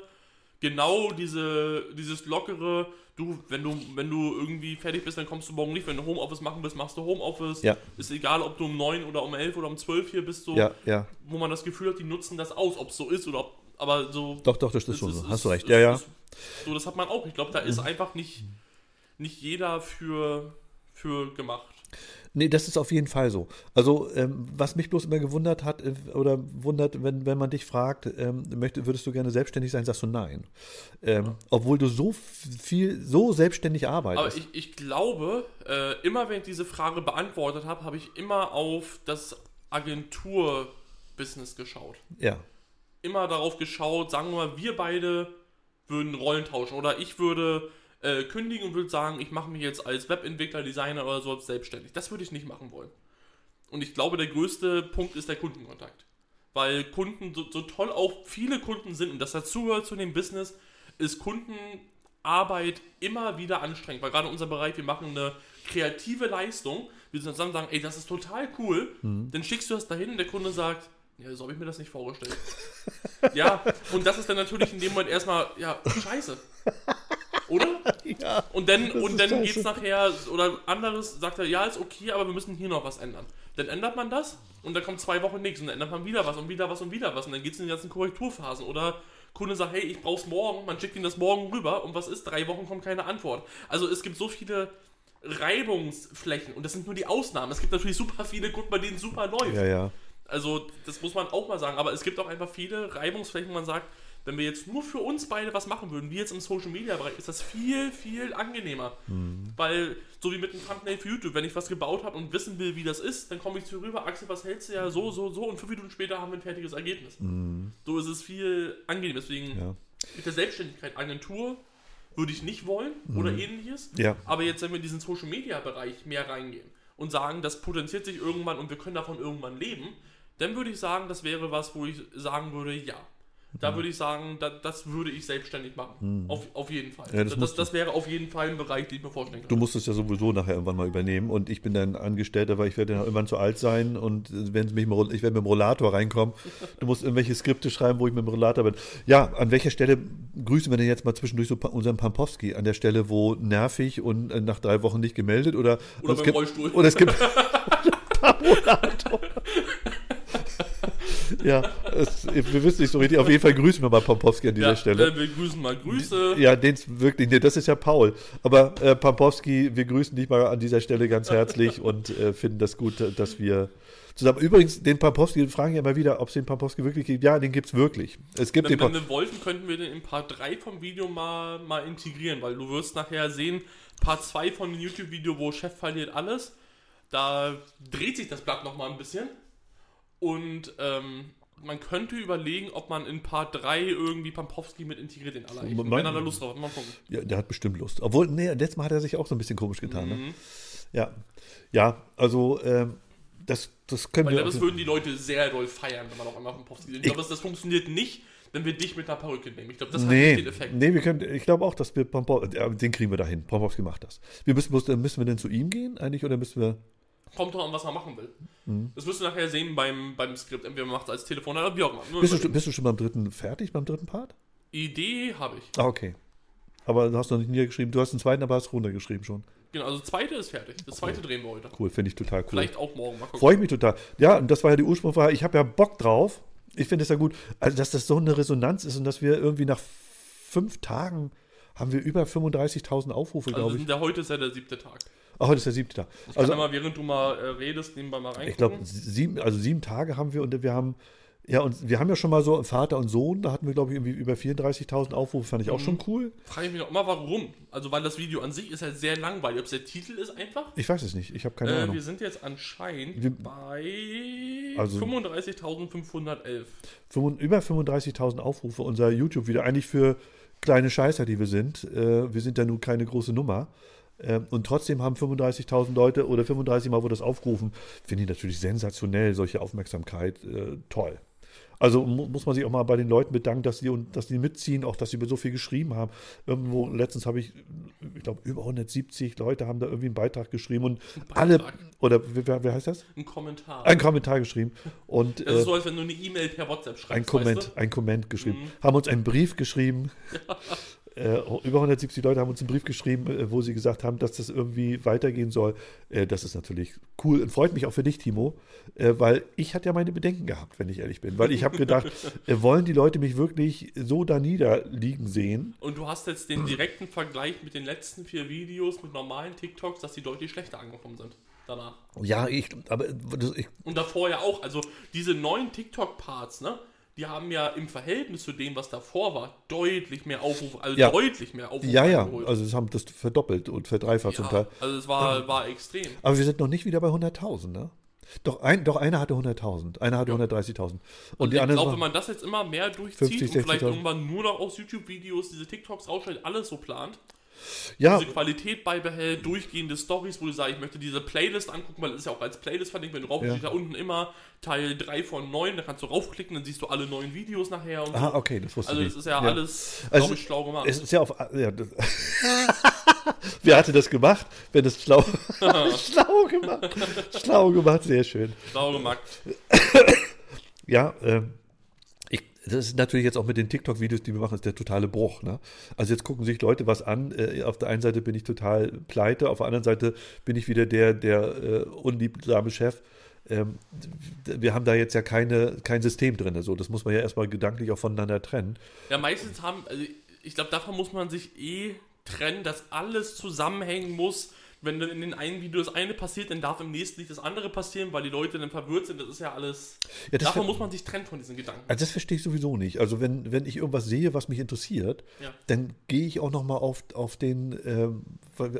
genau diese, dieses lockere, du, wenn du, wenn du irgendwie fertig bist, dann kommst du morgen nicht. Wenn du Homeoffice machen willst, machst du Homeoffice. Ja. Ist egal, ob du um 9 oder um 11 oder um 12 hier bist, so, ja, ja. wo man das Gefühl hat, die nutzen das aus, ob es so ist oder ob, aber so. Doch, doch, das ist schon so. Hast du recht. Ist, ja, ja. Ist, so, das hat man auch. Ich glaube, da ist mhm. einfach nicht, nicht jeder für, für gemacht. Nee, das ist auf jeden Fall so. Also, ähm, was mich bloß immer gewundert hat, äh, oder wundert, wenn, wenn man dich fragt, ähm, möchte, würdest du gerne selbstständig sein, sagst du nein. Ähm, ja. Obwohl du so viel, so selbstständig arbeitest. Aber ich, ich glaube, äh, immer wenn ich diese Frage beantwortet habe, habe ich immer auf das Agentur-Business geschaut. Ja. Immer darauf geschaut, sagen wir mal, wir beide würden Rollen tauschen. Oder ich würde äh, kündigen und würde sagen, ich mache mich jetzt als Webentwickler, Designer oder so selbstständig. Das würde ich nicht machen wollen. Und ich glaube, der größte Punkt ist der Kundenkontakt. Weil Kunden, so, so toll auch viele Kunden sind und das dazugehört zu dem Business, ist Kundenarbeit immer wieder anstrengend. Weil gerade unser Bereich, wir machen eine kreative Leistung. Wir zusammen sagen, ey, das ist total cool. Mhm. Dann schickst du das dahin und der Kunde sagt, ja, so habe ich mir das nicht vorgestellt. ja, und das ist dann natürlich in dem Moment erstmal, ja, scheiße. Oder? Ja, und dann, und dann geht es nachher, oder anderes, sagt er, ja, ist okay, aber wir müssen hier noch was ändern. Dann ändert man das und dann kommt zwei Wochen nichts und dann ändert man wieder was und wieder was und wieder was und dann geht es in die ganzen Korrekturphasen. Oder Kunde sagt, hey, ich brauch's morgen, man schickt ihm das morgen rüber und was ist? Drei Wochen kommt keine Antwort. Also es gibt so viele Reibungsflächen und das sind nur die Ausnahmen. Es gibt natürlich super viele Kunden, bei denen super läuft. Ja, ja. Also, das muss man auch mal sagen. Aber es gibt auch einfach viele Reibungsflächen, wo man sagt, wenn wir jetzt nur für uns beide was machen würden, wie jetzt im Social Media Bereich, ist das viel, viel angenehmer. Mhm. Weil, so wie mit dem Thumbnail für YouTube, wenn ich was gebaut habe und wissen will, wie das ist, dann komme ich zu rüber, Axel, was hältst du ja so, so, so und fünf Minuten später haben wir ein fertiges Ergebnis. Mhm. So ist es viel angenehmer. Deswegen ja. mit der Selbstständigkeit, Agentur würde ich nicht wollen mhm. oder ähnliches. Ja. Aber jetzt, wenn wir in diesen Social Media Bereich mehr reingehen und sagen, das potenziert sich irgendwann und wir können davon irgendwann leben, dann würde ich sagen, das wäre was, wo ich sagen würde, ja. Da würde ich sagen, da, das würde ich selbstständig machen. Auf, auf jeden Fall. Ja, das das, das, wäre auf jeden Fall ein Bereich, den ich mir vorstellen Du könnte. musst es ja sowieso nachher irgendwann mal übernehmen und ich bin dein Angestellter, weil ich werde ja irgendwann zu alt sein und wenn es mich ich werde mit dem Rollator reinkommen. Du musst irgendwelche Skripte schreiben, wo ich mit dem Rollator bin. Ja, an welcher Stelle grüßen wir denn jetzt mal zwischendurch so unseren Pampowski? An der Stelle, wo nervig und äh, nach drei Wochen nicht gemeldet oder Oder es beim gibt, Rollstuhl. Oder es gibt Rollator. Ja, es, wir wissen nicht so richtig. Auf jeden Fall grüßen wir mal Pampowski an dieser Ja, Stelle. Äh, wir grüßen mal Grüße. Ja, den wirklich, nee, das ist ja Paul. Aber äh, Pampowski, wir grüßen dich mal an dieser Stelle ganz herzlich und äh, finden das gut, dass wir zusammen. Übrigens, den Pampowski, den fragen ja immer wieder, ob es den Pampowski wirklich gibt. Ja, den gibt es wirklich. Es gibt den Wenn, wenn Pa- wir wollten, könnten wir den in Part 3 vom Video mal, mal integrieren, weil du wirst nachher sehen, Part 2 von dem YouTube-Video, wo Chef verliert alles, da dreht sich das Blatt nochmal ein bisschen. Und ähm, man könnte überlegen, ob man in Part 3 irgendwie Pampowski mit integriert in aller Wenn er da Lust drauf hat, mal gucken. Ja, der hat bestimmt Lust. Obwohl, nee, letztes Mal hat er sich auch so ein bisschen komisch getan. Ne? Mhm. Ja. Ja, also ähm, das, das können Weil wir. das würden die Leute sehr doll feiern, wenn man auch einmal Pampowski sieht. Ich glaube, das, das funktioniert nicht, wenn wir dich mit einer Perücke nehmen. Ich glaube, das hat nicht Nee, den Effekt. nee, wir können, ich glaube auch, dass wir Pampowski, ja, den kriegen wir dahin. Pampowski macht das. Wir müssen, müssen wir denn zu ihm gehen eigentlich oder müssen wir. Kommt doch an, was man machen will. Mhm. Das wirst du nachher sehen beim, beim Skript. Entweder man macht es als Telefon oder wie auch immer. Bist du, bist du schon beim dritten fertig, beim dritten Part? Idee habe ich. Ah, okay. Aber du hast noch nicht niedergeschrieben. Du hast den zweiten, aber hast runtergeschrieben schon. Genau, also das zweite ist fertig. Das zweite drehen wir heute. Cool, finde ich total cool. Vielleicht auch morgen. Freue ich mich total. Ja, und das war ja die Ursprungsfrage. Ich habe ja Bock drauf. Ich finde es ja gut, also dass das so eine Resonanz ist und dass wir irgendwie nach fünf Tagen haben wir über 35.000 Aufrufe, Also glaube ich. der, heute ist ja der siebte Tag. Ach, heute ist der siebte Tag. Ich kann Also, ja mal, während du mal äh, redest, nebenbei mal reingucken. ich glaube, sieben, also sieben Tage haben wir und wir haben, ja, und wir haben ja schon mal so Vater und Sohn, da hatten wir, glaube ich, irgendwie über 34.000 Aufrufe, fand ich auch Mhm. schon cool. Frage ich mich noch immer, warum. Also, weil das Video an sich ist halt sehr langweilig. Ob es der Titel ist einfach. Ich weiß es nicht, ich habe keine Äh, Ahnung. wir sind jetzt anscheinend Wir- bei Also- 35.511. Fünfund- über 35.000 Aufrufe unser YouTube-Video. Eigentlich für kleine Scheißer, die wir sind. Äh, wir sind ja nun keine große Nummer. Ähm, und trotzdem haben 35.000 Leute oder 35 Mal wurde das aufgerufen. Finde ich natürlich sensationell, solche Aufmerksamkeit. Äh, toll. Also mu muss man sich auch mal bei den Leuten bedanken, dass die, dass die mitziehen, auch dass sie über so viel geschrieben haben. Irgendwo, letztens habe ich, ich glaube, über 170 Leute haben da irgendwie einen Beitrag geschrieben und alle, Beitrag. oder wer, wer heißt das? Ein Kommentar. Einen Kommentar geschrieben. Und, das äh, ist so, als wenn du eine E-Mail per WhatsApp schreibst. ein Comment, Weißt ein Comment geschrieben. Mhm. Haben uns einen Brief geschrieben. Äh, über 170 Leute haben uns einen Brief geschrieben, äh, wo sie gesagt haben, dass das irgendwie weitergehen soll. Äh, das ist natürlich cool und freut mich auch für dich, Timo, äh, weil ich hatte ja meine Bedenken gehabt, wenn ich ehrlich bin. Weil ich habe gedacht, äh, wollen die Leute mich wirklich so da niederliegen sehen? Und du hast jetzt den direkten Vergleich mit den letzten vier Videos mit normalen TikToks, dass die deutlich schlechter angekommen sind. Danach. Ja, ich, aber ich, Und davor ja auch. Also diese neuen TikTok-Parts, ne? Die haben ja im Verhältnis zu dem, was davor war, deutlich mehr Aufrufe, also Ja. deutlich mehr Aufrufe ja, ja, eingeholt. also sie haben das verdoppelt und verdreifacht zum Teil. ja, also es war, war extrem. Aber wir sind noch nicht wieder bei 100.000, ne? Doch, ein, doch einer hatte 100.000, einer hatte 130.000. Und, Und die ich glaube, wenn man das jetzt immer mehr durchzieht 50, und vielleicht 60.000. irgendwann nur noch aus YouTube-Videos diese TikToks rausstellt, alles so plant, ja, diese Qualität beibehält, durchgehende Stories, wo du sagst, ich möchte diese Playlist angucken, weil es ist ja auch als Playlist verlinkt, wenn du raufklickst, Ja. da unten immer Teil 3 von 9, da kannst du raufklicken, dann siehst du alle neuen Videos nachher und ah, so. okay, das wusste Also ich das nicht. ist ja, alles, Also, glaube ich, schlau gemacht. Es ist ja auf. Ja, das, Wer hatte das gemacht? Wenn das schlau, schlau gemacht. Schlau gemacht, sehr schön. schlau gemacht. Ja, ähm, das ist natürlich jetzt auch mit den TikTok-Videos, die wir machen, ist der totale Bruch. Ne? Also jetzt gucken sich Leute was an. Äh, auf der einen Seite bin ich total pleite, auf der anderen Seite bin ich wieder der, der äh, unliebsame Chef. Ähm, wir haben da jetzt ja keine, kein System drin. So, das muss man ja erstmal gedanklich auch voneinander trennen. Ja, meistens haben, also ich glaube, davon muss man sich eh trennen, dass alles zusammenhängen muss. Wenn dann in den einen Video das eine passiert, dann darf im nächsten nicht das andere passieren, weil die Leute dann verwirrt sind. Das ist ja alles. Ja, das davon muss man sich trennen von diesen Gedanken. Also das verstehe ich sowieso nicht. Also wenn, wenn ich irgendwas sehe, was mich interessiert, Ja. dann gehe ich auch nochmal auf, auf den ähm,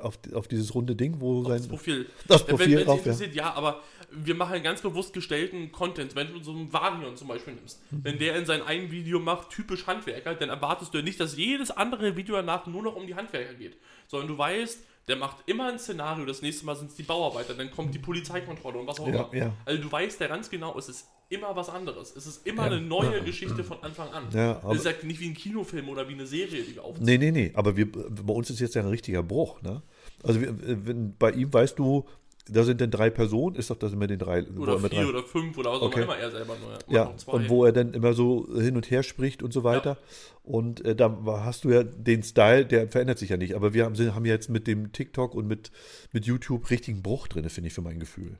auf, auf dieses runde Ding, wo Das sein Profil. Das Profil wenn, wenn drauf, es interessiert, ja. aber wir machen ganz bewusst gestellten Content. Wenn du so einen Varion zum Beispiel nimmst, Mhm. wenn der in sein ein Video macht, typisch Handwerker, dann erwartest du ja nicht, dass jedes andere Video danach nur noch um die Handwerker geht. Sondern du weißt, der macht immer ein Szenario, das nächste Mal sind es die Bauarbeiter, dann kommt die Polizeikontrolle und was auch Ja, immer. ja. Also du weißt ja ganz genau, es ist immer was anderes. Es ist immer eine neue Geschichte von Anfang an. Ja, aber- es ist ja nicht wie ein Kinofilm oder wie eine Serie, die wir aufziehen. Nee, nee, nee, aber wir, bei uns ist jetzt ja ein richtiger Bruch, ne? Also wir, wenn, bei ihm weißt du, da sind denn drei Personen, ist doch das immer den drei. Oder vier drei, oder fünf oder was auch Okay. immer er selber nur. Ja, und wo er dann immer so hin und her spricht und so weiter. Und äh, da hast du ja den Style, der verändert sich ja nicht. Aber wir haben, haben jetzt mit dem TikTok und mit, mit YouTube richtigen Bruch drin, finde ich, für mein Gefühl.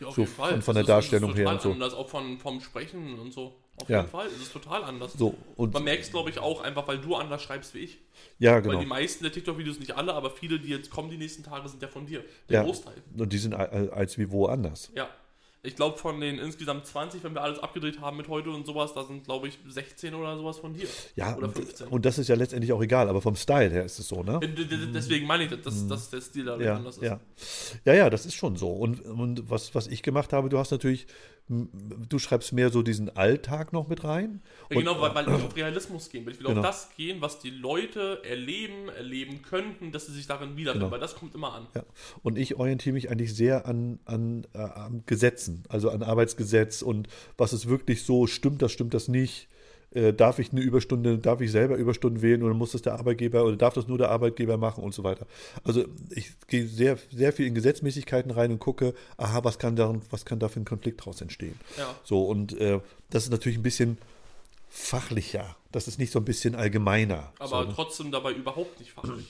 Ja, auf So jeden Fall. von- von der Darstellung her und so. anders, auch von, vom Sprechen und so. Auf Ja. jeden Fall. Es ist total anders. So, und Man merkt es, glaube ich, auch einfach, weil du anders schreibst wie ich. ja, Weil genau. die meisten der TikTok-Videos, nicht alle, aber viele, die jetzt kommen die nächsten Tage, sind ja von dir. Der Ja. Großteil. Und die sind al- als wie woanders. Ja. Ich glaube, von den insgesamt 20, wenn wir alles abgedreht haben mit heute und sowas, da sind, glaube ich, 16 oder sowas von dir. Ja, Oder und, 15. und das ist ja letztendlich auch egal, aber vom Style her ist es so, ne? D- Deswegen meine ich, dass, dass der Stil da Ja, anders ist. ja. ja, ja, das ist schon so. Und, und was, was ich gemacht habe, du hast natürlich, du schreibst mehr so diesen Alltag noch mit rein. Ja, Und- genau, weil, weil ich auf Realismus gehen will. Ich will Genau. auf das gehen, was die Leute erleben, erleben könnten, dass sie sich darin wiederfinden, Genau. weil das kommt immer an. Ja. Und ich orientiere mich eigentlich sehr an, an, äh, an Gesetzen, also an Arbeitsgesetz und was ist wirklich so, stimmt das, stimmt das nicht? Äh, darf ich eine Überstunde, darf ich selber Überstunden wählen oder muss das der Arbeitgeber oder darf das nur der Arbeitgeber machen und so weiter. Also ich gehe sehr, sehr viel in Gesetzmäßigkeiten rein und gucke, aha, was kann da, was kann da für ein Konflikt daraus entstehen? Ja. So, und äh, das ist natürlich ein bisschen fachlicher. Das ist nicht so ein bisschen allgemeiner. Aber so, ne? trotzdem dabei überhaupt nicht fachlich.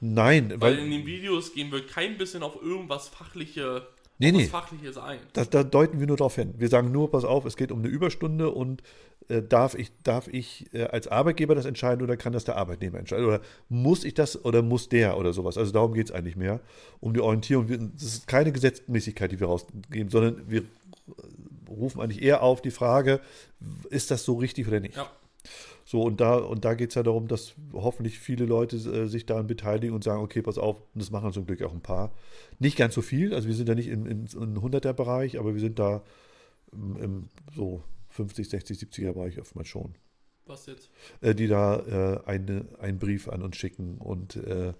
Nein, Weil weil, in den Videos gehen wir kein bisschen auf irgendwas Fachliche, Nee, nee. Fachliches ein. Da, da deuten wir nur darauf hin. Wir sagen nur, pass auf, es geht um eine Überstunde und äh, darf ich, darf ich äh, als Arbeitgeber das entscheiden oder kann das der Arbeitnehmer entscheiden? Oder muss ich das oder muss der oder sowas? Also darum geht es eigentlich mehr. Um die Orientierung. Das ist keine Gesetzmäßigkeit, die wir rausgeben, sondern wir äh, rufen eigentlich eher auf die Frage, ist das so richtig oder nicht? Ja. So, und da, und da geht es ja darum, dass hoffentlich viele Leute äh, sich daran beteiligen und sagen, okay, pass auf, und das machen zum Glück auch ein paar. Nicht ganz so viel, also wir sind ja nicht im, im, im 100er-Bereich, aber wir sind da im, im so 50, 60, 70er-Bereich oftmals schon. Was jetzt? Äh, die da äh, eine, einen Brief an uns schicken und äh,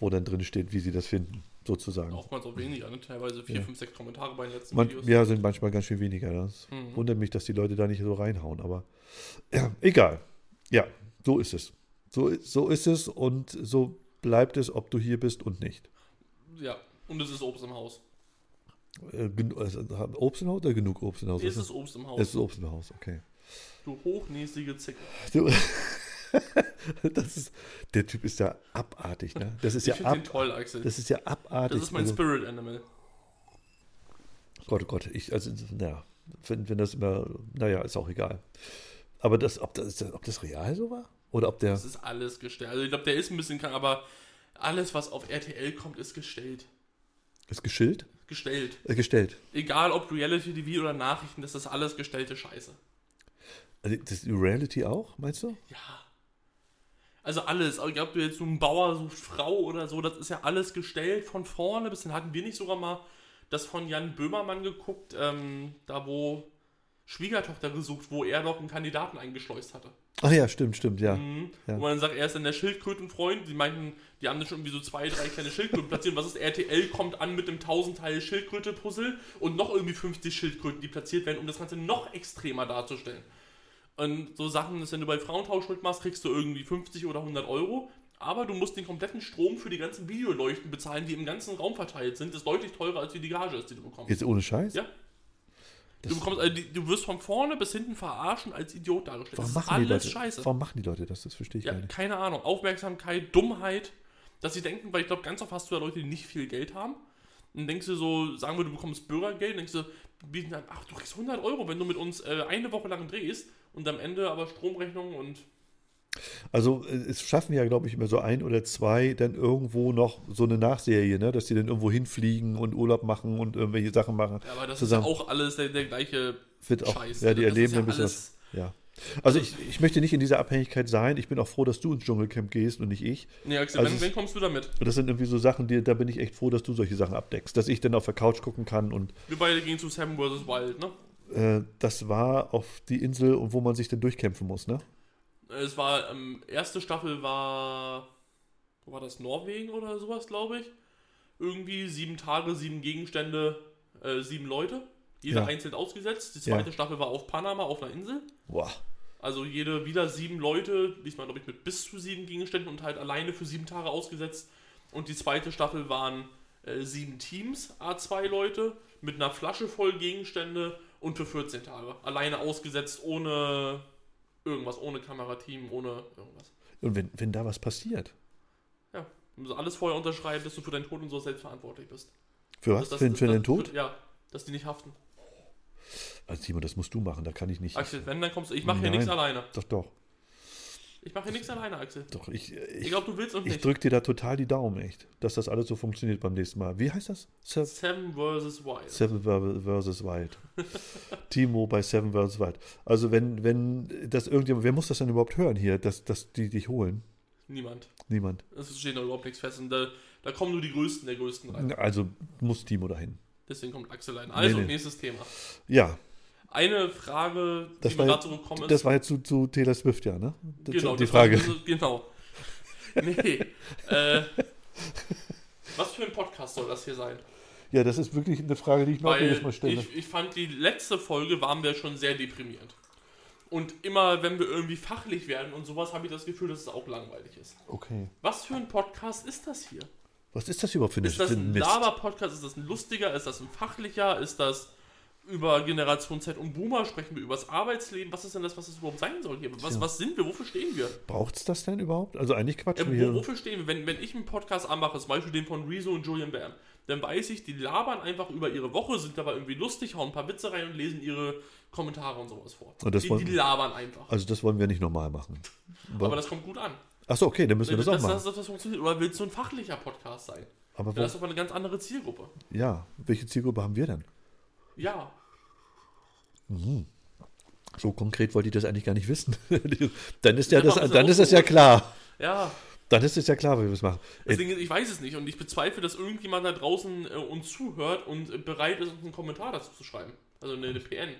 wo dann drin steht, wie sie das finden, sozusagen. Oftmals auch weniger, ne? teilweise vier, Ja. fünf, sechs Kommentare bei den letzten Man, Videos. ja, sind manchmal ganz schön weniger. Das Mhm. wundert mich, dass die Leute da nicht so reinhauen, aber ja, egal. Ja, so ist es. So, so ist es und so bleibt es, ob du hier bist und nicht. Ja, und es ist Obst im Haus. Äh, gen- also, Obst im Haus oder genug Obst im Haus? Es ist Obst im Haus. es ist Obst im Haus, okay. Du hochnäsige Zicke. Du, das ist, der Typ ist ja abartig, ne? Das ist Ich ja ab, toll, Axel. das ist ja abartig. Das ist mein also, Spirit Animal. Gott, oh Gott, ich, also, naja, wenn, wenn das immer, naja, ist auch egal. Aber das, ob das, ob das real so war? Oder ob der, Das ist alles gestellt. Also ich glaube, der ist ein bisschen krank, aber alles, was auf RTL kommt, ist gestellt. ist geschillt? Gestellt. Äh, gestellt. Egal ob Reality TV oder Nachrichten, das ist alles gestellte Scheiße. Also, das ist Reality auch, meinst du? Ja. Also alles. Ich glaube, du jetzt so ein Bauer sucht Frau oder so, das ist ja alles gestellt von vorne bis hin. Hatten wir nicht sogar mal das von Jan Böhmermann geguckt, ähm, da wo Schwiegertochter gesucht, wo er doch einen Kandidaten eingeschleust hatte. Ach ja, stimmt, stimmt, ja. Mhm. Ja. Wo man dann sagt, er ist dann der Schildkrötenfreund. Die meinten, die haben dann schon irgendwie so zwei, drei kleine Schildkröten platziert. Was ist RTL kommt an mit einem 1000 Teil Schildkröte-Puzzle und noch irgendwie 50 Schildkröten, die platziert werden, um das Ganze noch extremer darzustellen. Und so Sachen, dass wenn du bei Frauentausch mitmachst, kriegst du irgendwie 50 oder 100 Euro. Aber du musst den kompletten Strom für die ganzen Videoleuchten bezahlen, die im ganzen Raum verteilt sind. Das ist deutlich teurer, als wie die Gage ist, die du bekommst. Jetzt ohne Scheiß? Ja. Das- Du, bekommst, also die, du wirst von vorne bis hinten verarschen als Idiot dargestellt. Warum das ist machen die alles Leute, scheiße. Warum machen die Leute das? Das verstehe ich Ja, gar nicht. keine Ahnung. Aufmerksamkeit, Dummheit, dass sie denken, weil ich glaube, ganz oft hast du ja Leute, die nicht viel Geld haben. Und denkst du so, sagen wir, du bekommst Bürgergeld, denkst du, bieten dann, ach, du kriegst 100 Euro, wenn du mit uns äh, eine Woche lang drehst und am Ende aber Stromrechnung und Also äh, es schaffen ja, glaube ich, immer so ein oder zwei dann irgendwo noch so eine Nachserie, ne? dass die dann irgendwo hinfliegen und Urlaub machen und irgendwelche Sachen machen. ja, aber das Zusammen. ist ja auch alles der, der gleiche Wird auch, Scheiß. ja, die Das erleben ja ein bisschen alles- was. Ja. Also ich, ich möchte nicht in dieser Abhängigkeit sein. Ich bin auch froh, dass du ins Dschungelcamp gehst und nicht ich. Nee, Axel, Also wenn, wenn kommst du damit? Und das sind irgendwie so Sachen, die, da bin ich echt froh, dass du solche Sachen abdeckst. Dass ich dann auf der Couch gucken kann und Wir beide gehen zu Seven vs. Wild, ne? äh, das war auf die Insel, wo man sich dann durchkämpfen muss, ne? Es war, ähm, erste Staffel war, wo war das, Norwegen oder sowas, glaube ich. Irgendwie sieben Tage, sieben Gegenstände, äh, sieben Leute. Jeder Ja. einzeln ausgesetzt. Die Ja. zweite Staffel war auf Panama, auf einer Insel. Boah. Also jede wieder sieben Leute, diesmal glaube ich mit bis zu sieben Gegenständen und halt alleine für sieben Tage ausgesetzt. Und die zweite Staffel waren äh, sieben Teams, A2 Leute, mit einer Flasche voll Gegenstände und für 14 Tage. Alleine ausgesetzt, ohne irgendwas, ohne Kamerateam, ohne irgendwas. Und wenn, wenn da was passiert? Ja, du musst alles vorher unterschreiben, dass du für deinen Tod und so selbst verantwortlich bist. Für was? Dass- für, dass- für den dass- Tod? Für, ja, dass die nicht haften. Also Timo, das musst du machen, da kann ich nicht. Axel, wenn, dann kommst du. Ich mache hier nichts alleine. Doch, doch. Ich mache hier nichts alleine, Axel. Doch, ich, Ich ich, glaube, du willst ich nicht. drück dir da total die Daumen, echt. Dass das alles so funktioniert beim nächsten Mal. Wie heißt das? Seven, Seven vs. Wild. Seven ver- vs. Wild. Timo bei Seven vs. Wild. Also wenn, wenn das irgendjemand, wer muss das denn überhaupt hören hier, dass, dass die dich holen? Niemand. Niemand. Es steht noch überhaupt nichts fest. Und da, da kommen nur die Größten der Größten rein. Also muss Timo dahin. Deswegen kommt Axel rein. Also, Nee, nee. nächstes Thema. Ja, Eine Frage, die Das mir war gerade so gekommen ist. das war jetzt zu, zu Taylor Swift, ja, ne? Das, genau, die Frage. War, genau. Nee. äh, was für ein Podcast soll das hier sein? Ja, das ist wirklich eine Frage, die ich mir auch jedes Mal stelle. ich, ich fand, die letzte Folge waren wir schon sehr deprimierend. Und immer, wenn wir irgendwie fachlich werden und sowas, habe ich das Gefühl, dass es auch langweilig ist. Okay. Was für ein Podcast ist das hier? Was ist das überhaupt für eine Ist das ein? Laber-Podcast? Ist das ein lustiger? Ist das ein fachlicher? Ist das über Generation Z und Boomer? Sprechen wir über das Arbeitsleben? Was ist denn das, was es überhaupt sein soll hier? Was, Tja. was sind wir? Wofür stehen wir? Braucht es das denn überhaupt? Also eigentlich Äh, quatschen wir wofür stehen wir? Wenn, wenn ich einen Podcast anmache, zum Beispiel den von Rezo und Julian Bam, dann weiß ich, die labern einfach über ihre Woche, sind dabei irgendwie lustig, hauen ein paar Witze rein und lesen ihre Kommentare und sowas vor. Und das die, wollen- die labern einfach. Also das wollen wir nicht normal machen. Aber das kommt gut an. Achso, okay, dann müssen wir das, auch machen. das, das, das funktioniert. Oder willst du ein fachlicher Podcast sein? aber Das ist aber eine ganz andere Zielgruppe. ja, welche Zielgruppe haben wir denn? Ja, So konkret wollte ich das eigentlich gar nicht wissen. dann ist ja Das das, dann ist es so. ja klar. ja. Dann ist es ja klar, wie wir es machen. Deswegen, ich weiß es nicht und ich bezweifle, dass irgendjemand da draußen äh, uns zuhört und äh, bereit ist, uns einen Kommentar dazu zu schreiben. Also eine, eine PN.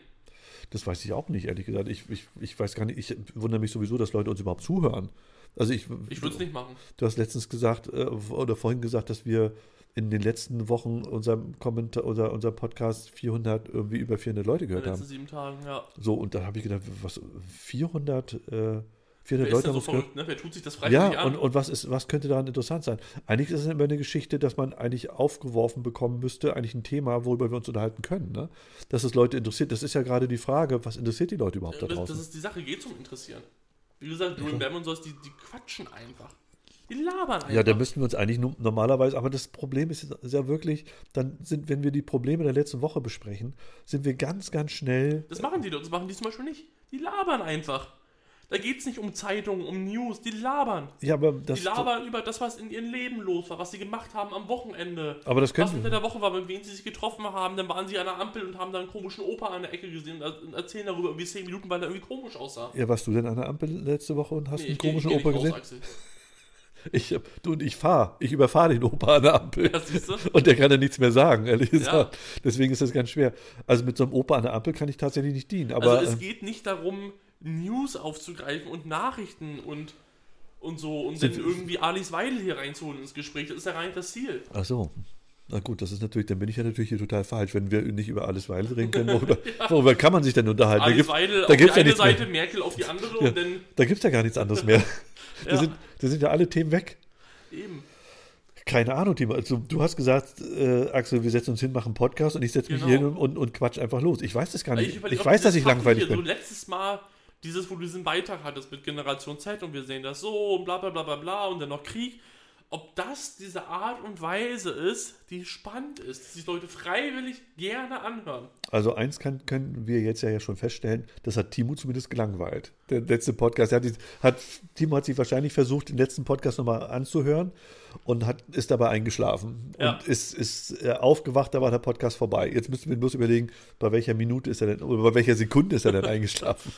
Das weiß ich auch nicht, ehrlich gesagt. Ich, ich, ich weiß gar nicht, ich wundere mich sowieso, dass Leute uns überhaupt zuhören. Also ich, Ich würde es nicht machen. Du hast letztens gesagt, äh, oder vorhin gesagt, dass wir in den letzten Wochen unserem Kommentar, unser, unser Podcast 400, irgendwie über 400 Leute In den gehört letzten haben. sieben Tagen, ja. So, und dann habe ich gedacht, was, 400, äh, 400 Wer ist Leute denn haben so gehört? verrückt, ne? Wer tut sich das freiwillig Ja, an? und, und was, ist, was könnte daran interessant sein? Eigentlich ist es immer eine Geschichte, dass man eigentlich aufgeworfen bekommen müsste, eigentlich ein Thema, worüber wir uns unterhalten können. Ne? Dass es Leute interessiert. Das ist ja gerade die Frage, was interessiert die Leute überhaupt da das, draußen? das ist die Sache, geht zum Interessieren. Wie gesagt, Julian Bam und sowas, die, die quatschen einfach. Die labern einfach. Ja, da müssten wir uns eigentlich normalerweise, aber das Problem ist, ist ja wirklich, dann sind, wenn wir die Probleme der letzten Woche besprechen, sind wir ganz, ganz schnell. das machen die, das machen die zum Beispiel nicht. Die labern einfach. Da geht es nicht um Zeitungen, um News, die labern. Ja, aber das. Die labern über das, was in ihrem Leben los war, was sie gemacht haben am Wochenende. Aber das was können unter wir. der Woche war, mit wem sie sich getroffen haben, dann waren sie an der Ampel und haben da einen komischen Opa an der Ecke gesehen und erzählen darüber irgendwie 10 Minuten, weil er irgendwie komisch aussah. Ja, warst du denn an der Ampel letzte Woche und hast Nee, einen ich geh- komischen ich geh Opa gesehen? Axel. Ich, du und ich fahre. Ich überfahre den Opa an der Ampel. Ja? Und der kann ja nichts mehr sagen, ehrlich Ja. gesagt. Deswegen ist das ganz schwer. Also mit so einem Opa an der Ampel kann ich tatsächlich nicht dienen. Aber also es äh, geht nicht darum, News aufzugreifen und Nachrichten und, und so und dann irgendwie Alice Weidel hier reinzuholen ins Gespräch. Das ist ja rein das Ziel. ach so. Na gut, das ist natürlich, dann bin ich ja natürlich hier total falsch, wenn wir nicht über alles Weile reden können. Worüber, worüber kann man sich denn unterhalten? Da Alice gibt Weidel da auf die ja eine nichts mehr. Seite, Merkel auf die andere Ja. und dann da gibt's ja gar nichts anderes mehr. Da, Ja. sind, da sind ja alle Themen weg. eben. Keine Ahnung, Timo. Also, du hast gesagt, äh, Axel, wir setzen uns hin, machen einen Podcast und ich setze mich Genau. hier hin und, und quatsch einfach los. Ich weiß das gar nicht. Ich, überleg, ob weiß, dass ich langweilig bin. So letztes Mal dieses, wo du diesen Beitrag hattest mit Generation Z und wir sehen das so und bla bla bla bla bla und dann noch Krieg. Ob das diese Art und Weise ist, die spannend ist, die sich Leute freiwillig gerne anhören. Also eins kann, können wir jetzt ja schon feststellen, das hat Timo zumindest gelangweilt. Der letzte Podcast, hat, hat, Timo hat sich wahrscheinlich versucht, den letzten Podcast nochmal anzuhören und hat, ist dabei eingeschlafen. Ja. Und ist, ist äh, aufgewacht, da war der Podcast vorbei. Jetzt müssen wir bloß überlegen, bei welcher Minute ist er denn, oder bei welcher Sekunde ist er denn eingeschlafen.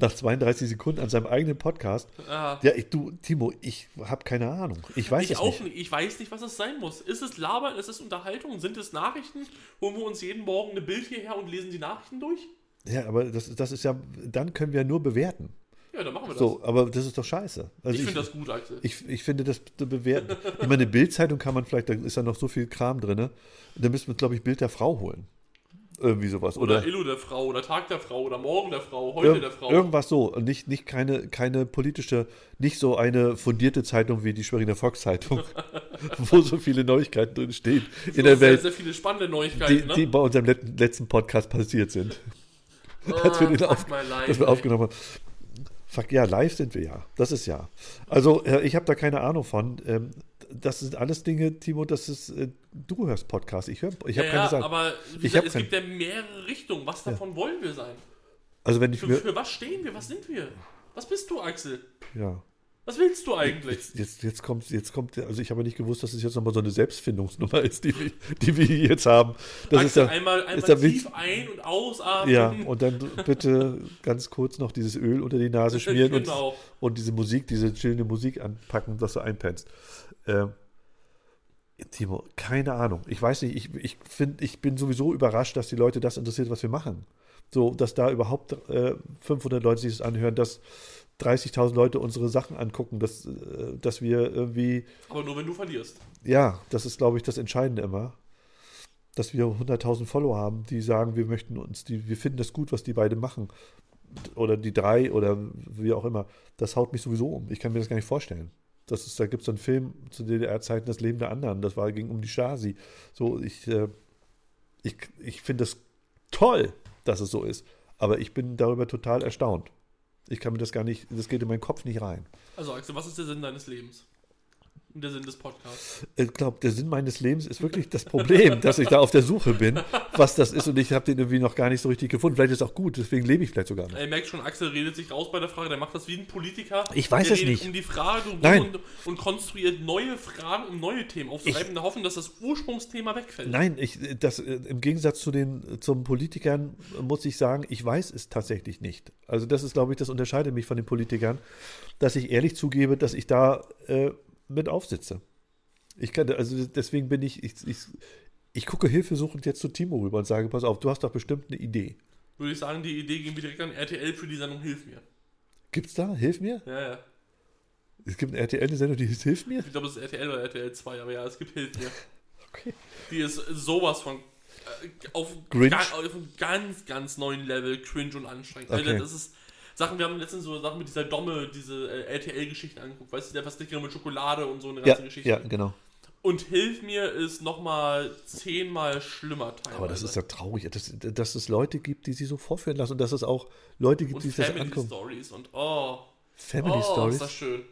Nach 32 Sekunden an seinem eigenen Podcast. Ah. Ja, ich, du, Timo, ich habe keine Ahnung. Ich weiß Ich es auch nicht. Ich weiß nicht, was es sein muss. Ist es Labern? Ist es Unterhaltung? Sind es Nachrichten? Holen wir uns jeden Morgen eine Bild hierher und lesen die Nachrichten durch? Ja, aber das, das ist ja, dann können wir nur bewerten. Ja, dann machen wir das. So, aber das ist doch scheiße. Also ich finde das gut, Axel. Ich, ich finde das zu bewerten. Ich meine, Bildzeitung kann man vielleicht, da ist ja noch so viel Kram drin. Da müssen wir, glaube ich, Bild der Frau holen. Irgendwie sowas. Oder, Oder, Illu der Frau, oder Tag der Frau, oder Morgen der Frau, heute Ir der Frau. irgendwas so. Nicht, nicht keine, keine politische, nicht so eine fundierte Zeitung wie die Schweriner Volkszeitung, wo so viele Neuigkeiten drin stehen in So der sehr, Welt, sehr viele spannende Neuigkeiten, die, ne? die bei unserem let letzten Podcast passiert sind. als wir den fuck auf- life, das wir aufgenommen haben. Fuck, ja, live sind wir ja. Das ist ja. Also, äh, ich habe da keine Ahnung von. Ähm, das sind alles Dinge, Timo, das ist, äh, du hörst Podcast. Ich höre, ich habe ja, keine ja, Zeit. aber Ich gesagt, es kein- gibt ja mehrere Richtungen. Was davon wollen wir sein? Also, wenn ich Für, mir, für was stehen wir? Was sind wir? Was bist du, Axel? ja. Was willst du eigentlich? Jetzt, jetzt, jetzt kommt, jetzt kommt, also ich habe nicht gewusst, dass es jetzt nochmal so eine Selbstfindungsnummer ist, die, wir- die wir hier jetzt haben. Das ist Axel, ja, einmal, einmal ist ja tief ein- und ausatmen. ja, und dann bitte ganz kurz noch dieses Öl unter die Nase schmieren Genau. und, und diese Musik, diese chillende Musik anpacken, dass du einpennst. Ähm, Timo, keine Ahnung. Ich weiß nicht, ich, ich, find, ich bin sowieso überrascht, dass die Leute das interessiert, was wir machen. So, dass da überhaupt äh, 500 Leute sich das anhören, dass 30.000 Leute unsere Sachen angucken, dass, äh, dass wir irgendwie Aber nur wenn du verlierst. ja, das ist, glaube ich, das Entscheidende immer. Dass wir 100.000 Follower haben, die sagen, wir möchten uns, die, wir finden das gut, was die beiden machen. Oder die drei oder wie auch immer. Das haut mich sowieso um. Ich kann mir das gar nicht vorstellen. Das ist, da gibt es einen Film zu DDR-Zeiten, das Leben der anderen. Das war, ging um die Stasi. So, ich, äh, ich, ich finde das toll, dass es so ist. Aber ich bin darüber total erstaunt. Ich kann mir das gar nicht, das geht in meinen Kopf nicht rein. Also Axel, was ist der Sinn deines Lebens? Der Sinn des Podcasts? Ich glaube, der Sinn meines Lebens ist wirklich das Problem, dass ich da auf der Suche bin, was das ist und ich habe den irgendwie noch gar nicht so richtig gefunden. Vielleicht ist es auch gut, deswegen lebe ich vielleicht sogar noch. Er merkt schon, Axel redet sich raus bei der Frage, der macht das wie ein Politiker. Ich weiß der es nicht. um die Frage rum Nein. Und, und konstruiert neue Fragen, um neue Themen aufzuschreiben, in der Hoffnung, dass das Ursprungsthema wegfällt. Nein, ich, das, äh, im Gegensatz zu den zum Politikern muss ich sagen, ich weiß es tatsächlich nicht. Also das ist, glaube ich, das unterscheidet mich von den Politikern, dass ich ehrlich zugebe, dass ich da äh, mit aufsitze. Ich kann, also deswegen bin ich, ich, ich, ich gucke hilfesuchend jetzt zu Timo rüber und sage, pass auf, du hast doch bestimmt eine Idee. Würde ich sagen, die Idee gehen wir direkt an RTL für die Sendung Hilf mir. Gibt's da? Hilf mir? Ja, ja. Es gibt eine RTL-Sendung, die hieß Hilf mir? Ich glaube, es ist RTL oder RTL 2, aber ja, es gibt Hilf mir. Okay. Die ist sowas von äh, auf, Grinch? ga, auf einem ganz, ganz neuen Level cringe und anstrengend. Alter, Okay. das ist Sachen, wir haben letztens so Sachen mit dieser Domme, diese äh, RTL-Geschichten angeguckt, weißt du, der Versticker mit Schokolade und so eine Ja, ganze Geschichte. ja, genau. Und Hilf mir ist nochmal zehnmal schlimmer teilweise. Aber das ist ja traurig, dass, dass es Leute gibt, die sie so vorführen lassen und dass es auch Leute gibt, und die sich das Family angucken. Stories und oh, Family oh, Stories. ist das schön.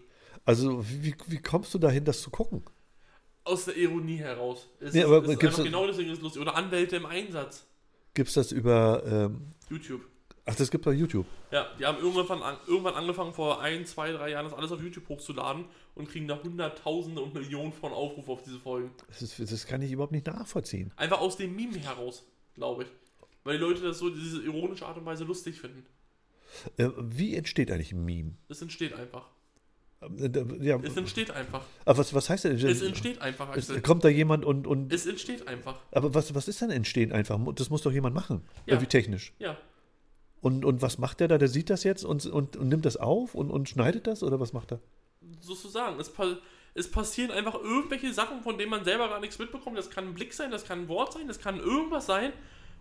Also, wie, wie kommst du dahin, das zu gucken? Aus der Ironie heraus. Es Nee, ist, aber es ist gibt's das- genau deswegen ist es lustig. Oder Anwälte im Einsatz. Gibt es das über. Ähm, YouTube. Ach, das gibt bei YouTube. Ja, die haben irgendwann, an, irgendwann angefangen, vor ein, zwei, drei Jahren das alles auf YouTube hochzuladen und kriegen da Hunderttausende und Millionen von Aufrufen auf diese Folgen. Das, ist, das kann ich überhaupt nicht nachvollziehen. Einfach aus dem Meme heraus, glaube ich. Weil die Leute das so, diese ironische Art und Weise lustig finden. Äh, wie entsteht eigentlich ein Meme? Es entsteht einfach. Äh, ja, Es entsteht einfach. aber was, was heißt denn? Es entsteht einfach, Es- kommt da jemand und. und Es entsteht einfach. aber was, was ist denn entstehen einfach? Das muss doch jemand machen. Ja. Irgendwie technisch. Ja. Und, und was macht der da? Der sieht das jetzt und, und, und nimmt das auf und, und schneidet das? Oder was macht er? sozusagen. Es, pa es passieren einfach irgendwelche Sachen, von denen man selber gar nichts mitbekommt. Das kann ein Blick sein, das kann ein Wort sein, das kann irgendwas sein.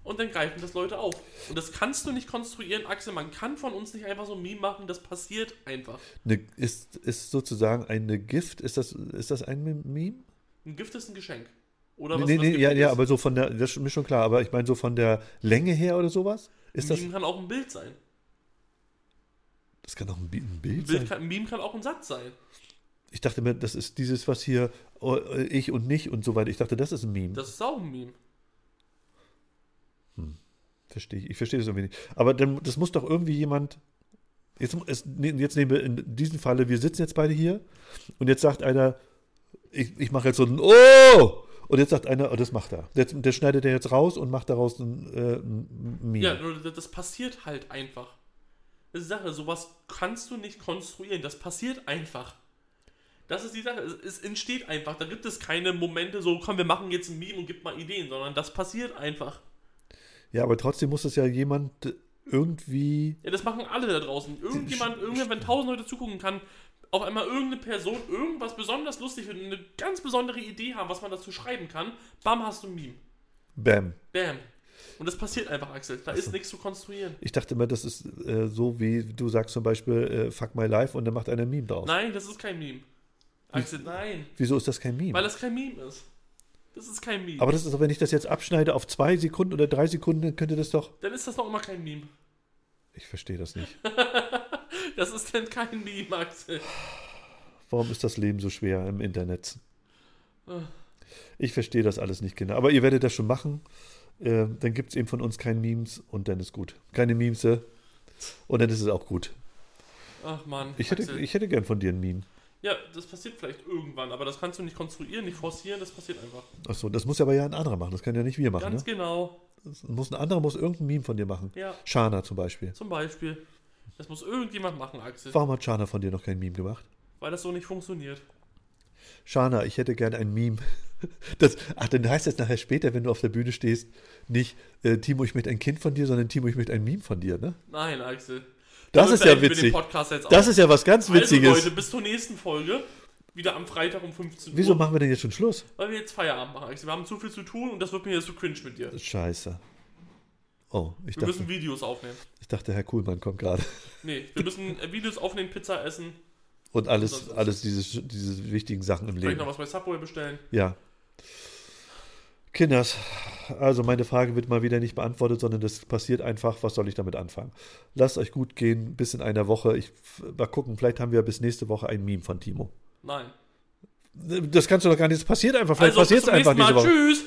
Und dann greifen das Leute auf. Und das kannst du nicht konstruieren, Axel. Man kann von uns nicht einfach so ein Meme machen. Das passiert einfach. Eine, ist, ist sozusagen eine Gift, ist das, ist das ein Meme? Ein Gift ist ein Geschenk. Oder Nee, was, nee, was nee, Gift ja, ja, ist. aber so von der, das ist mir schon klar, aber ich meine so von der Länge her oder sowas? Ist das, Meme kann auch ein Bild sein. das kann auch ein, Bi- ein Ein, Bild Bild sein? kann, ein Meme kann auch ein Satz sein. Ich dachte mir, das ist dieses, was hier oh, ich und nicht und so weiter. Ich dachte, das ist ein Meme. Das ist auch ein Meme. Verstehe ich. Ich verstehe das irgendwie nicht. Aber dann, das muss doch irgendwie jemand. Jetzt, es, jetzt nehmen wir in diesem Falle, wir sitzen jetzt beide hier und jetzt sagt einer, ich, ich mache jetzt so ein Oh! Und jetzt sagt einer, oh, das macht er. Der schneidet er jetzt raus und macht daraus ein, äh, ein Meme. Ja, das- das passiert halt einfach. Das ist die Sache, sowas kannst du nicht konstruieren. Das passiert einfach. Das ist die Sache. Es, es entsteht einfach. Da gibt es keine Momente so, komm, wir machen jetzt ein Meme und gib mal Ideen, sondern das passiert einfach. Ja, aber trotzdem muss es ja jemand irgendwie. Ja, das machen alle da draußen. Irgendjemand, irgendwann, wenn tausend Leute zugucken kann, auf einmal irgendeine Person irgendwas besonders lustig findet, eine ganz besondere Idee haben, was man dazu schreiben kann, bam, hast du ein Meme. Bam. Bam. Und das passiert einfach, Axel. Da ist nichts zu konstruieren. Ich dachte immer, das ist äh, so, wie du sagst zum Beispiel, äh, fuck my life und dann macht einer ein Meme draus. Nein, das ist kein Meme. Axel, nein. Wieso ist das kein Meme? Weil das kein Meme ist. Das ist kein Meme. Aber das ist doch, wenn ich das jetzt abschneide auf zwei Sekunden oder drei Sekunden, dann könnte das doch. dann ist das noch immer kein Meme. Ich verstehe das nicht. Das ist denn kein Meme, Axel. Warum ist das Leben so schwer im Internet? Ich verstehe das alles nicht genau. Aber ihr werdet das schon machen. Äh, dann gibt es eben von uns keine Memes und dann ist gut. Keine Memes äh, und dann ist es auch gut. Ach man. Ich hätte, Axel. ich hätte gern von dir ein Meme. ja, das passiert vielleicht irgendwann, aber das kannst du nicht konstruieren, nicht forcieren, das passiert einfach. Achso, das muss aber ja ein anderer machen. Das kann ja nicht wir machen. Ganz Ne? genau. Das muss ein anderer muss irgendein Meme von dir machen. Ja, Shana zum Beispiel. zum Beispiel. Das muss irgendjemand machen, Axel. Warum hat Shana von dir noch kein Meme gemacht? Weil das so nicht funktioniert. Shana, ich hätte gern ein Meme. Das, ach, dann heißt es nachher später, wenn du auf der Bühne stehst, nicht äh, Timo, ich möchte ein Kind von dir, sondern Timo, ich möchte ein Meme von dir, ne? Nein, Axel. Das ist ja witzig. Das ist ja was ganz Witziges. Also Leute, bis zur nächsten Folge. Wieder am Freitag um 15 Uhr. Wieso machen wir denn jetzt schon Schluss? Weil wir jetzt Feierabend machen, Axel. Wir haben zu viel zu tun und das wird mir jetzt zu cringe mit dir. Scheiße. Oh, ich Wir dachte, müssen Videos aufnehmen. ich dachte, Herr Kuhlmann kommt gerade. Nee, wir müssen Videos aufnehmen, Pizza essen, Und alles, ist- alles diese, diese wichtigen Sachen im vielleicht Leben. noch was bei Subway bestellen. Ja. Kinders, also meine Frage wird mal wieder nicht beantwortet, sondern das passiert einfach. Was soll ich damit anfangen? Lasst euch gut gehen, bis in einer Woche. Ich mal gucken, vielleicht haben wir bis nächste Woche ein Meme von Timo. Nein. Das kannst du doch gar nicht. Das passiert einfach. Vielleicht Also, passiert es einfach Mal. Woche. Tschüss.